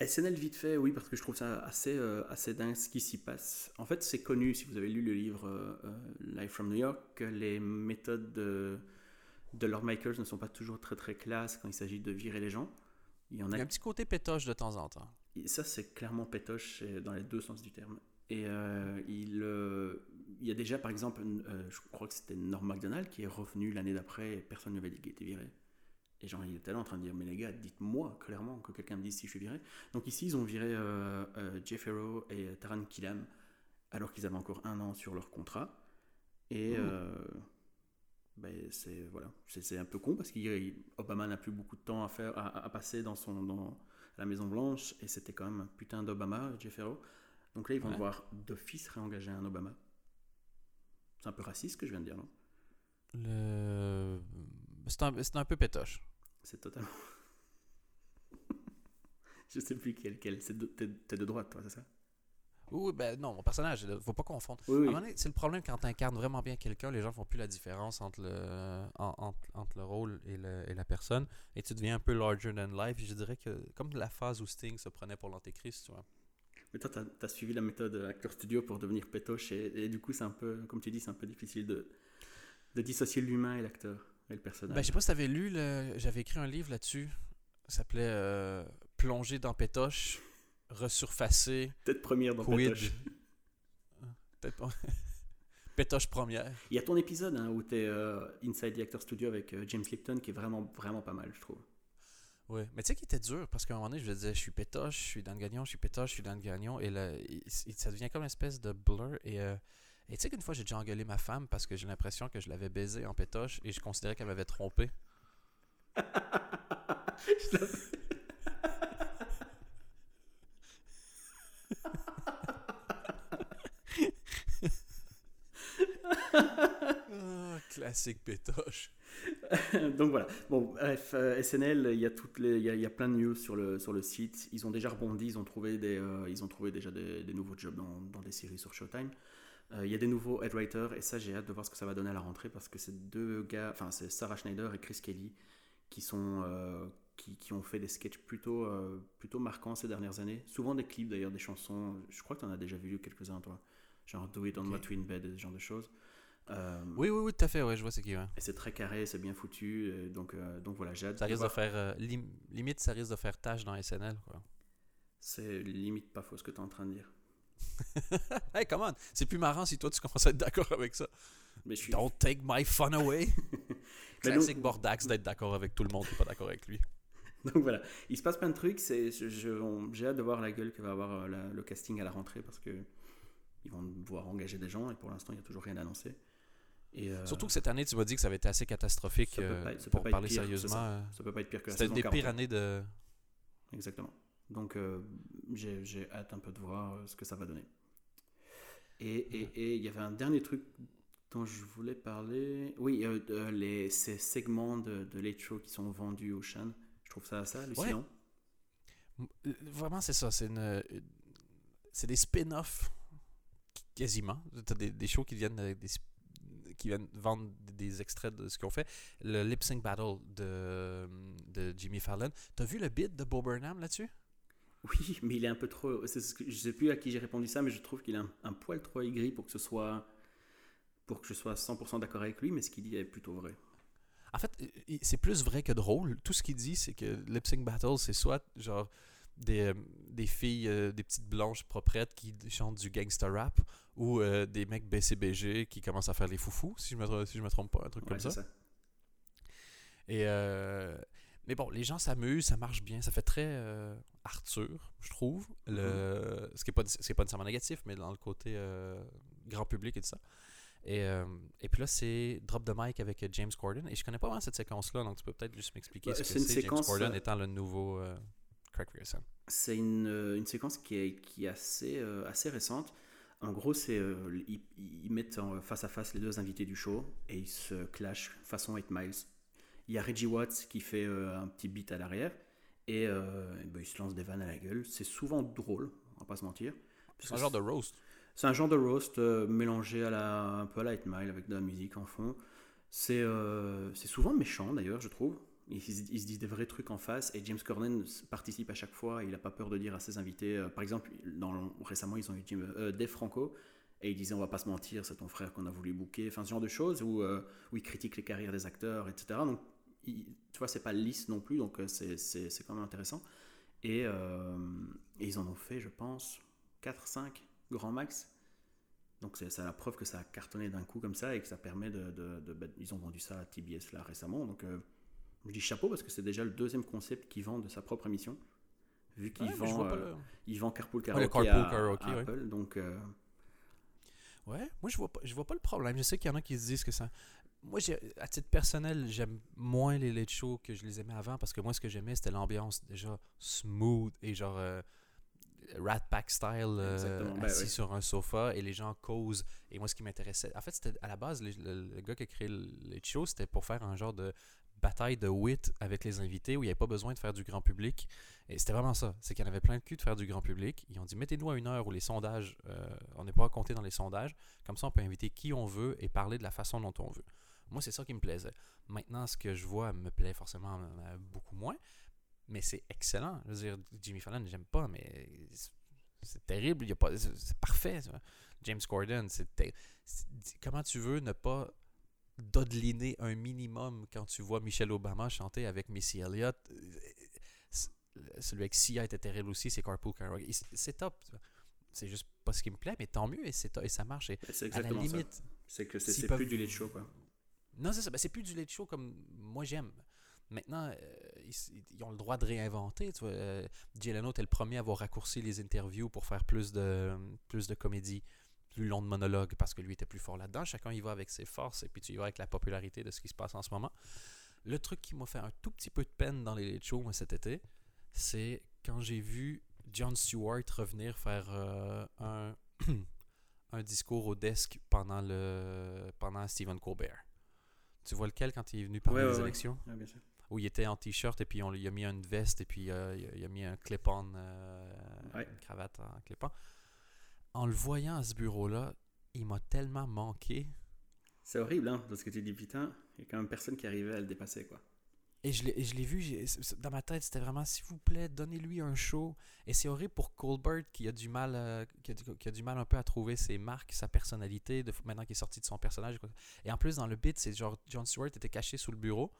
SNL vite fait, oui, parce que je trouve ça assez, euh, assez dingue ce qui s'y passe. En fait, c'est connu, si vous avez lu le livre euh, euh, Live from New York, que les méthodes de, de leurs makers ne sont pas toujours très très classes quand il s'agit de virer les gens. Il y en Il a y a un petit côté pétoche de temps en temps. Et ça, c'est clairement pétoche dans les deux sens du terme. Et euh, il, euh, il y a déjà, par exemple, euh, je crois que c'était Norm MacDonald qui est revenu l'année d'après et personne ne lui avait dit qu'il était viré. Et genre, il était là en train de dire, mais les gars, dites-moi clairement que quelqu'un me dise si je suis viré. Donc ici, ils ont viré Jeff et Taran Killam alors qu'ils avaient encore un an sur leur contrat. Et euh, ben, c'est voilà, c'est c'est un peu con parce qu'Obama n'a plus beaucoup de temps à faire, à, à passer dans son dans la Maison Blanche et c'était quand même un putain d'Obama, Jeff Farrow. Donc là, ils vont Ouais. devoir d'office réengager un Obama. C'est un peu raciste ce que je viens de dire, non? Le... C'est un, un peu pétoche. C'est totalement. je sais plus quel, quel. c'est de- T'es t'es de droite, toi, c'est ça? Oui, ben non, mon personnage, il faut pas confondre. Oui, oui. c'est le problème quand tu incarnes vraiment bien quelqu'un, les gens font plus la différence entre le, en- entre, entre le rôle et, le- et la personne, et tu deviens un peu larger than life. Je dirais que comme la phase où Sting se prenait pour l'antéchrist, tu vois. Mais toi, t'as as suivi la méthode Acteur Studio pour devenir pétoche et, et du coup, c'est un peu, comme tu dis, c'est un peu difficile de, de dissocier l'humain et l'acteur et le personnage. Ben, je sais pas si t'avais lu, le... j'avais écrit un livre là-dessus. Ça s'appelait euh, Plonger dans pétoche, resurfacer, Peut-être première dans quid? Pétoche. Peut-être pas. pétoche première. Il y a ton épisode hein, où tu es Inside the Actor Studio avec euh, James Lipton qui est vraiment, vraiment pas mal, je trouve. Oui, mais tu sais qu'il était dur parce qu'à un moment donné, je disais, je suis pétoche, je suis dans le gagnon, je suis pétoche, je suis dans le gagnon, et là, il- il- ça devient comme une espèce de blur. Et euh, tu sais qu'une fois, j'ai déjà engueulé ma femme parce que j'ai l'impression que je l'avais baisé en pétoche et je considérais qu'elle m'avait trompé. Ah, classique pétoche. Donc voilà. Bon, bref, euh, SNL, il y a toutes les, il y a, il y a plein de news sur le sur le site. Ils ont déjà rebondi, ils ont trouvé des, euh, ils ont trouvé déjà des, des nouveaux jobs dans, dans des séries sur Showtime. Euh, il y a des nouveaux head writers et ça, j'ai hâte de voir ce que ça va donner à la rentrée parce que c'est deux gars, enfin c'est Sarah Schneider et Chris Kelly qui sont qui, qui ont fait des sketchs plutôt plutôt marquants ces dernières années. Souvent des clips d'ailleurs, des chansons. Je crois que tu en as déjà vu quelques-uns toi. Genre Do It on. My Twin Bed, ce genre de choses. Euh, Oui, oui, oui, tout à fait, ouais, je vois c'est qui. ouais. et c'est très carré, c'est bien foutu. et donc, euh, donc voilà, j'ai hâte Ça de risque de voir. faire. euh, lim- limite, ça risque de faire tâche dans SNL, quoi. C'est limite pas faux ce que tu es en train de dire. hey, come on! C'est plus marrant si toi tu commences à être d'accord avec ça. Mais je suis. Don't take my fun away! Classique donc- Bordax d'être d'accord avec tout le monde qui n'est pas d'accord avec lui. Donc voilà, il se passe plein de trucs. Je- je- j'ai hâte de voir la gueule que va avoir euh, la- le casting à la rentrée parce que ils vont devoir engager des gens et pour l'instant il n'y a toujours rien annoncé. Et, euh, Surtout que cette année, tu m'as dit que ça avait été assez catastrophique Ça peut euh, pas peut pour pas parler pire, sérieusement. ça. euh, ça peut pas être pire que la C'était une des 41. pires années de. Exactement. Donc euh, j'ai, hâte un peu de voir ce que ça va donner. Et et- et il y avait un dernier truc dont je voulais parler. Oui, euh, les, ces segments de, de Late Show qui sont vendus au Shan. Je trouve ça assez hallucinant. Euh, Vraiment, c'est ça. C'est une. des spin-offs quasiment. Tu as des, des shows qui viennent, des, sp- qui viennent vendre des extraits de ce qu'ils ont fait. Le Lip Sync Battle de, de Jimmy Fallon. T'as vu le bid de Bob Burnham là-dessus? Oui, mais il est un peu trop. c'est ce que- je sais plus à qui j'ai répondu ça, mais je trouve qu'il est un, un poil trop aigri pour que ce soit. Pour que je sois 100% d'accord avec lui, mais ce qu'il dit est plutôt vrai. En fait, c'est plus vrai que drôle. Tout ce qu'il dit, c'est que Lip Sync Battle, c'est soit genre des, euh, des filles, euh, des petites blanches proprettes qui chantent du gangster rap ou euh, des mecs BCBG qui commencent à faire les foufous, si je me, si je me trompe pas, un truc Ouais, comme ça. ça. Et euh, mais bon, les gens s'amusent, ça marche bien, ça fait très Arthur, je trouve. Le, Ce qui n'est pas, est pas nécessairement négatif, mais dans le côté grand public et tout ça. Et, euh, et puis là, c'est Drop the Mic avec James Corden. Et je connais pas vraiment cette séquence-là, donc tu peux peut-être juste m'expliquer Bah, ce que c'est James Corden étant le nouveau euh, Craig Ferguson. C'est une, euh, une séquence qui est, qui est assez, euh, assez récente. En gros, c'est euh, ils, ils mettent en face à face les deux invités du show et ils se clashent façon 8 Miles. Il y a Reggie Watts qui fait un petit beat à l'arrière et, et ben, il se lance des vannes à la gueule. C'est souvent drôle, on va pas se mentir. C'est un genre de roast. C'est un genre de roast mélangé à la, un peu à la 8 Mile avec de la musique en fond. C'est euh, c'est souvent méchant d'ailleurs, je trouve. Ils, se- disent des vrais trucs en face et James Corden participe à chaque fois. Il n'a pas peur de dire à ses invités. euh, par exemple, récemment, ils ont eu Jim, euh, Dave Franco et il disait On va pas se mentir, c'est ton frère qu'on a voulu booker. Enfin, ce genre de choses où, euh, où il critique les carrières des acteurs, etc. Donc, tu vois, c'est pas lisse non plus, donc c'est quand même intéressant. Et, ils en ont fait, je pense, 4-5 grand max. Donc c'est la preuve que ça a cartonné d'un coup comme ça et que ça permet de... bah, ils ont vendu ça à TBS là récemment. Donc je dis chapeau parce que c'est déjà le deuxième concept qu'ils vendent de sa propre émission. Vu qu'il Ouais, vend, euh, il vend Carpool Karaoke, Carpool à, Karaoke, à ouais. Apple. Donc euh, Ouais, moi je vois pas, je vois pas le problème. Je sais qu'il y en a qui se disent que ça. Moi, à titre personnel, j'aime moins les late shows que je les aimais avant parce que moi, ce que j'aimais, c'était l'ambiance déjà smooth et genre euh, Rat Pack style, euh, ben assis oui. sur un sofa et les gens causent. Et moi, ce qui m'intéressait, en fait, c'était à la base, le gars qui a créé le late show, c'était pour faire un genre de bataille de wit avec les invités où il n'y avait pas besoin de faire du grand public. Et c'était vraiment ça. C'est qu'il y en avait plein de cul de faire du grand public. Ils ont dit mettez-nous à une heure où les sondages, euh, on n'est pas compté dans les sondages. Comme ça, on peut inviter qui on veut et parler de la façon dont on veut. Moi, c'est ça qui me plaisait. Maintenant, ce que je vois me plaît forcément euh, beaucoup moins. Mais c'est excellent. Je veux dire, Jimmy Fallon, j'aime pas, mais c'est- terrible. Il y a pas, c'est parfait. James Corden, c'est- comment tu veux ne pas dodeliner un minimum quand tu vois Michelle Obama chanter avec Missy Elliott. Euh, Celui avec Sia était terrible aussi, c'est Carpool Karaoke. C'est top. C'est juste pas ce qui me plaît, mais tant mieux et, et ça marche. Et c'est à la exactement ça. limite, C'est que c'est peuvent- plus du late show quoi. non, c'est ça. Ben, c'est plus du late show comme moi j'aime. Maintenant, euh, ils, ils ont le droit de réinventer. Tu vois. Euh, était le premier à avoir raccourci les interviews pour faire plus de, plus de comédie, plus long de monologue, parce que lui était plus fort là-dedans. Chacun y va avec ses forces et puis tu y vas avec la popularité de ce qui se passe en ce moment. Le truc qui m'a fait un tout petit peu de peine dans les shows moi, cet été, c'est quand j'ai vu Jon Stewart revenir faire euh, un, un discours au desk pendant, le, pendant Stephen Colbert. Tu vois lequel quand il est venu parler Ouais, des ouais, élections? Ouais, bien sûr. Où il était en t-shirt et puis on lui a mis une veste et puis euh, il, a, il a mis un clip-on, euh, une cravate en clip-on. En le voyant à ce bureau-là, il m'a tellement manqué. C'est horrible hein, parce que tu dis putain, il y a quand même personne qui arrivait à le dépasser quoi. Et je l'ai vu, dans ma tête, c'était vraiment, s'il vous plaît, donnez-lui un show. Et c'est horrible pour Colbert qui a, du mal, euh, qui, a, du- qui a du mal un peu à trouver ses marques, sa personnalité, de, maintenant qu'il est sorti de son personnage. quoi. Et en plus, dans le bit, c'est genre, John Stewart était caché sous le bureau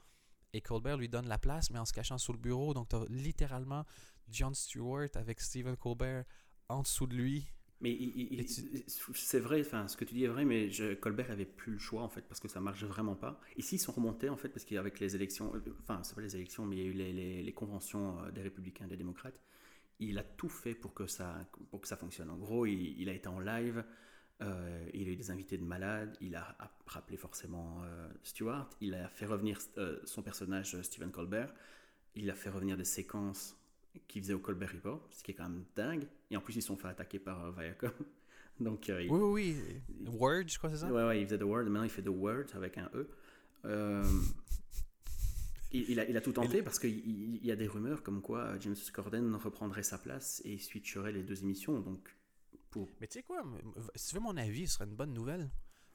et Colbert lui donne la place, mais en se cachant sous le bureau. Donc, tu as littéralement John Stewart avec Stephen Colbert en dessous de lui. Mais tu- c'est vrai, enfin, ce que tu dis est vrai, mais je- Colbert avait plus le choix en fait parce que ça marche vraiment pas. Ici, ils sont remontés en fait parce qu'avec les élections, enfin, c'est pas les élections, mais il y a eu les, les- les conventions euh, des républicains et des démocrates. Il a tout fait pour que ça, pour que ça fonctionne. En gros, il, il a été en live, euh, il a eu des invités de malades, il a app- rappelé forcément euh, Stewart, il a fait revenir euh, son personnage Stephen Colbert, il a fait revenir des séquences qu'il faisait au Colbert Report, ce qui est quand même dingue. Et en plus, ils se sont fait attaquer par euh, Viacom. Donc, euh, il- Oui, oui, oui. Word, je crois, c'est ça? Ouais, ouais, il faisait The Word, maintenant il fait The Word avec un E. Euh, il, il a, il a tout tenté parce qu'il il- il y a des rumeurs comme quoi euh, James Corden reprendrait sa place et switcherait les deux émissions. Donc, pour... Mais tu sais quoi, si tu veux mon avis, ce serait une bonne nouvelle.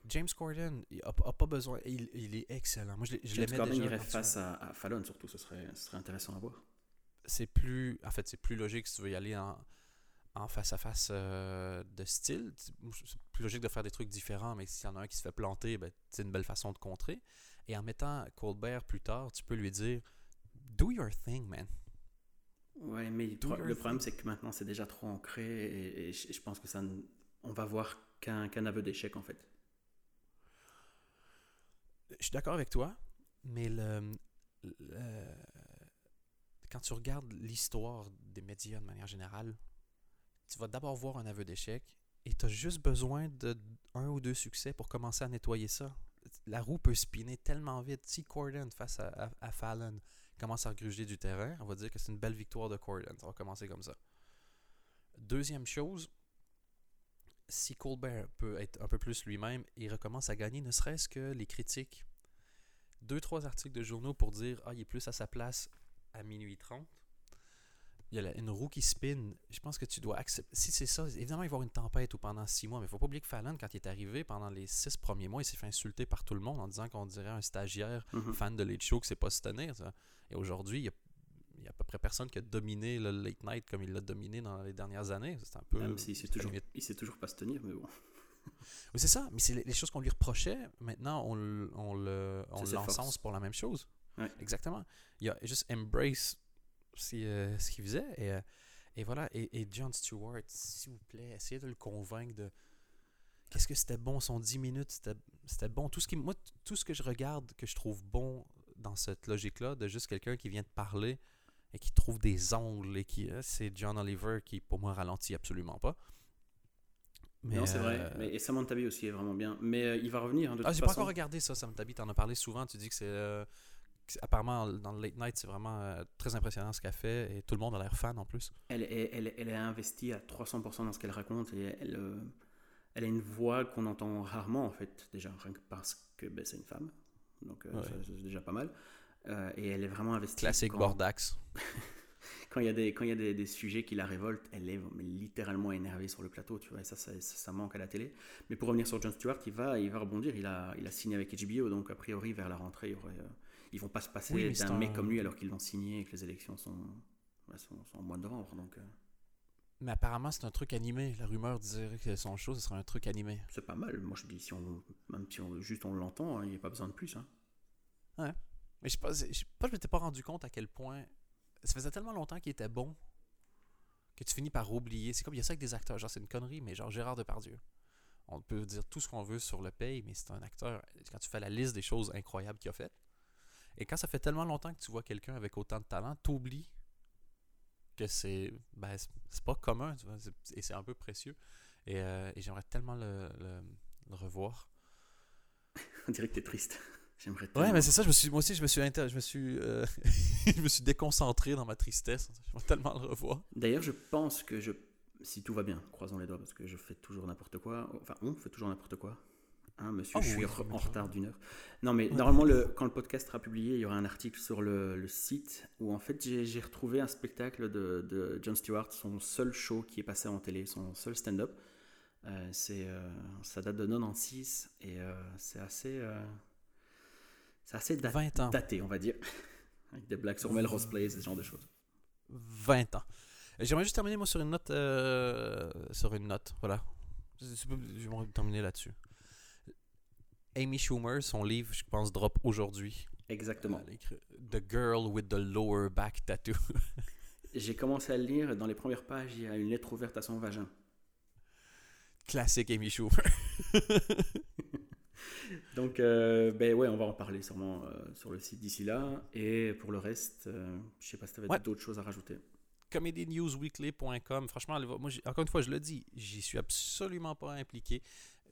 James Corden, il a, a pas besoin, il, il est excellent. Moi, je, je James Corden déjà. irait face à, à Fallon, surtout, ce serait, ce serait intéressant à voir. C'est plus en fait c'est plus logique si tu veux y aller en, en face à face euh, de style. C'est plus logique de faire des trucs différents mais s'il y en a un qui se fait planter ben, c'est une belle façon de contrer. Et en mettant Colbert plus tard tu peux lui dire do your thing man. Ouais, mais le Do problème, c'est que maintenant, c'est déjà trop ancré et, et je, je pense que ça, on va voir qu'un qu'un aveu d'échec en fait. je suis d'accord avec toi mais le, le- quand tu regardes l'histoire des médias de manière générale tu vas d'abord voir un aveu d'échec et tu as juste besoin de un ou deux succès pour commencer à nettoyer ça. La roue peut spinner tellement vite. Si Corden face à, Fallon commence à regruger du terrain, on va dire que c'est une belle victoire de Corden. Ça va commencer comme ça. Deuxième chose, si Colbert peut être un peu plus lui-même et recommence à gagner, ne serait-ce que les critiques, deux, trois articles de journaux pour dire Ah, il est plus à sa place à minuit 30 il y a une roue qui spin. Je pense que tu dois accepter. Si c'est ça, évidemment, il va y avoir une tempête ou pendant six mois, mais il ne faut pas oublier que Fallon, quand il est arrivé, pendant les six premiers mois, il s'est fait insulter par tout le monde en disant qu'on dirait un stagiaire Mhm. fan de Late Show que c'est pas se tenir. ça. Et aujourd'hui, il y a il y a à peu près personne qui a dominé le late night comme il l'a dominé dans les dernières années. C'est un peu. Même s'il sait toujours, il sait toujours pas se tenir, mais bon. Oui, c'est ça, mais c'est les, les choses qu'on lui reprochait. Maintenant, on, le- on le- on l'encense pour la même chose. Ouais. Exactement. Il a juste embrace ce, euh, ce qu'il faisait. Et, euh, et voilà. Et, et John Stewart, s'il vous plaît, essayez de le convaincre de. Qu'est-ce que c'était bon, son 10 minutes, c'était c'était bon. Tout ce qui, moi, tout ce que je regarde, que je trouve bon dans cette logique-là, de juste quelqu'un qui vient de parler et qui trouve des angles, et qui. euh, C'est John Oliver qui, pour moi, ralentit absolument pas. Mais, non, c'est vrai. euh, Mais, et Samantha Bee aussi est vraiment bien. Mais euh, il va revenir, hein, de ah, j'ai pas encore regardé ça, Sam Tabi. T'en as parlé souvent. Tu dis que c'est. euh, que c'est- apparemment, dans le late night, c'est vraiment euh, très impressionnant ce qu'elle fait. Et tout le monde a l'air fan en plus. Elle, est- elle, elle est investie à 300% dans ce qu'elle raconte et elle, euh, elle a une voix qu'on entend rarement en fait, déjà rien que parce que ben, c'est une femme, donc euh, Ouais. c'est déjà pas mal. Et elle est vraiment investie. Classique quand, Bordax. Quand il y a, des, quand il y a des, des sujets qui la révoltent, elle est littéralement énervée sur le plateau, tu vois, et ça, ça, manque à la télé. Mais pour revenir sur Jon Stewart, il va, il va rebondir, il a, il a signé avec HBO, donc a priori vers la rentrée, il y aurait, ils vont pas se passer Oui, d'un mec un- comme lui alors qu'ils l'ont signé et que les élections sont, ouais, sont, sont au mois de novembre, donc... euh, Mais apparemment, c'est un truc animé. La rumeur dirait que son show, ce serait un truc animé. C'est pas mal. Moi, je dis, si on, même si on, juste on l'entend, hein, il n'y a pas besoin de plus. Hein. Mais je sais pas, je je m'étais pas rendu compte à quel point. Ça faisait tellement longtemps qu'il était bon que tu finis par oublier. C'est comme il y a ça avec des acteurs. Genre, c'est une connerie, mais genre Gérard Depardieu. On peut dire tout ce qu'on veut sur le paye, mais c'est un acteur. Quand tu fais la liste des choses incroyables qu'il a faites, et quand ça fait tellement longtemps que tu vois quelqu'un avec autant de talent, t'oublies que c'est ben, c'est- pas commun, tu vois, c'est- et c'est un peu précieux. Et, euh, et j'aimerais tellement le, le- le revoir. On dirait que t'es triste. J'aimerais Ouais, mais c'est ça, je me suis, moi aussi, je me suis, inter- je me suis, euh, je me suis déconcentré dans ma tristesse. Veux tellement le revoir. D'ailleurs, je pense que je, si tout va bien, croisons les doigts, parce que je fais toujours n'importe quoi. Enfin, on fait toujours n'importe quoi. Hein, monsieur, Oh je suis oui, en retard d'une heure. Non, mais normalement, le, quand le podcast sera publié, il y aura un article sur le, le site où en fait j'ai retrouvé un spectacle de, de Jon Stewart, son seul show qui est passé en télé, son seul stand-up. Euh, c'est, euh, ça date de 96 et euh, c'est assez, c'est assez dat- 20 ans. daté, on va dire. Avec des blagues sur Melrose Place, ce genre de choses. 20 ans. J'aimerais juste terminer, moi, sur une note. sur une note, voilà. Vais terminer là-dessus. Amy Schumer, son livre, je pense, drop aujourd'hui. Exactement. The Girl with the Lower Back Tattoo. J'ai commencé à le lire. Dans les premières pages, il y a une lettre ouverte à son vagin. Classique Amy Schumer. Donc, euh, ben ouais, on va en parler sûrement euh, sur le site d'ici là. Et pour le reste, euh, je sais pas si tu avais Ouais. d'autres choses à rajouter. comedynewsweekly.com. Franchement, moi, encore une fois, je le dis, j'y suis absolument pas impliqué.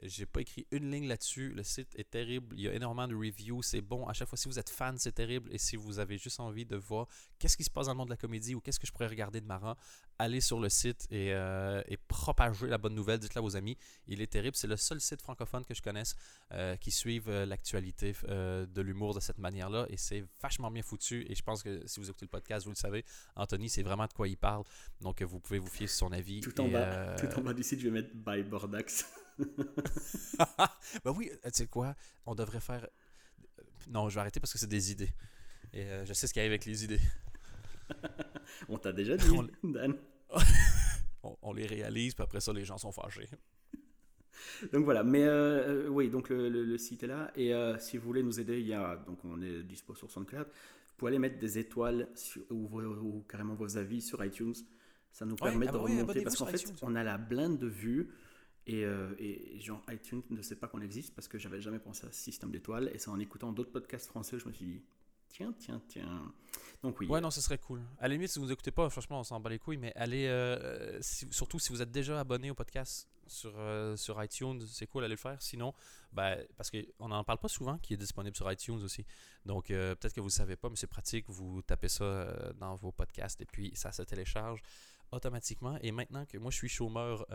J'ai pas écrit une ligne là-dessus. Le site est terrible. Il y a énormément de reviews. C'est bon. À chaque fois, si vous êtes fan, c'est terrible. Et si vous avez juste envie de voir qu'est-ce qui se passe dans le monde de la comédie ou qu'est-ce que je pourrais regarder de marrant, allez sur le site et, euh, et propagez la bonne nouvelle. Dites-le à vos amis. Il est terrible. C'est le seul site francophone que je connaisse euh, qui suive euh, l'actualité euh, de l'humour de cette manière-là. Et c'est vachement bien foutu. Et je pense que si vous écoutez le podcast, vous le savez, Anthony, c'est vraiment de quoi il parle. Donc, vous pouvez vous fier sur son avis. Tout en Et, bas, tout en bas du site, je vais mettre by Bordax. ben oui, euh, tu sais quoi, on devrait faire. euh, Non, je vais arrêter parce que c'est des idées. Et euh, je sais ce qui arrive avec les idées. On t'a déjà dit, On- Dan. On, on les réalise, puis après ça, les gens sont fâchés. Donc voilà, mais euh, oui, donc le, le- le site est là. Et euh, si vous voulez nous aider, il y a, donc on est dispo sur SoundCloud. Vous pouvez aller mettre des étoiles sur- ou, ou carrément vos avis sur iTunes. Ça nous permet ah de ouais, remonter parce qu'en fait, on a la blinde de vues. Et, euh, et genre iTunes ne sait pas qu'on existe parce que j'avais jamais pensé à ce système d'étoiles. Et c'est en écoutant d'autres podcasts français je me suis dit, tiens, tiens, tiens. Donc oui, Ouais, non, ce serait cool. À la limite, si vous écoutez pas, franchement, on s'en bat les couilles, mais allez, euh, surtout si vous êtes déjà abonné au podcast, sur, euh, sur iTunes, c'est cool d'aller le faire. Sinon, ben, parce qu'on n'en parle pas souvent qui est disponible sur iTunes aussi. Donc, peut-être que vous ne savez pas, mais c'est pratique. Vous tapez ça dans vos podcasts et puis ça se télécharge automatiquement. Et maintenant que moi, je suis chômeur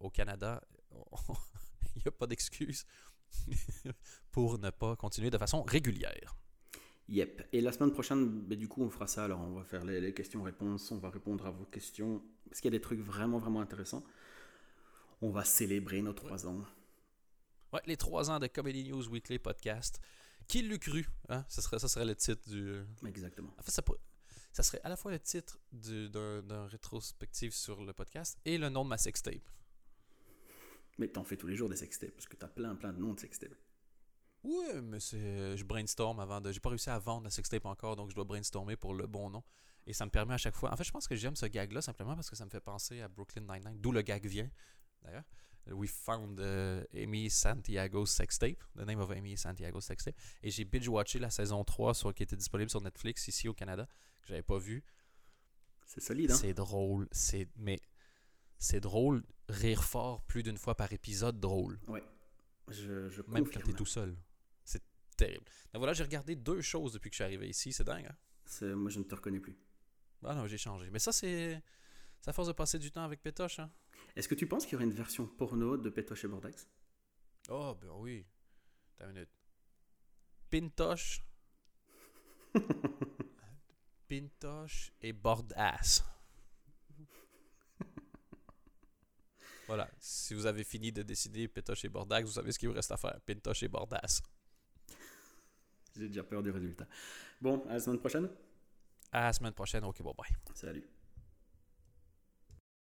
au Canada, il n'y a pas d'excuse pour ne pas continuer de façon régulière. Yep. Et la semaine prochaine, ben, du coup, on fera ça. Alors, on va faire les, questions-réponses. On va répondre à vos questions. Parce qu'il y a des trucs vraiment, vraiment intéressants. On va célébrer nos trois ans. Ouais, les trois ans de Comedy News Weekly Podcast. Qui l'eût cru hein? ça, serait, ça serait le titre du. Exactement. En fait, ça, ça serait à la fois le titre d'un rétrospectif sur le podcast et le nom de ma sextape. Mais t'en fais tous les jours des sextapes, parce que t'as plein, plein de noms de sextapes. Oui, mais c'est, je brainstorm avant de. J'ai pas réussi à vendre la sextape encore, donc je dois brainstormer pour le bon nom. Et ça me permet à chaque fois. En fait, je pense que j'aime ce gag-là simplement parce que ça me fait penser à Brooklyn Nine-Nine, d'où le gag vient, d'ailleurs. We found uh, Amy Santiago's sextape, the name of Amy Santiago's sextape. Et j'ai binge-watché la saison 3 sur, qui était disponible sur Netflix ici au Canada, que j'avais pas vu. C'est solide, hein? C'est drôle. C'est, mais c'est drôle, rire fort plus d'une fois par épisode drôle. Ouais. Je, je Même quand t'es tout seul terrible. Donc voilà, j'ai regardé deux choses depuis que je suis arrivé ici. C'est dingue, hein? Moi, je ne te reconnais plus. Ah non, j'ai changé. Mais ça, c'est. C'est à force de passer du temps avec Pétoche, hein? Est-ce que tu penses qu'il y aurait une version porno de Pétoche et Bordax Oh, ben oui. T'as une minute. Pintoche. Pintoche et Bordass. voilà. Si vous avez fini de décider Pétoche et Bordax, vous savez ce qu'il vous reste à faire. Pintoche et Bordass. J'ai déjà peur du résultat. Bon, à la semaine prochaine. À la semaine prochaine. Ok, bon, bye. Salut.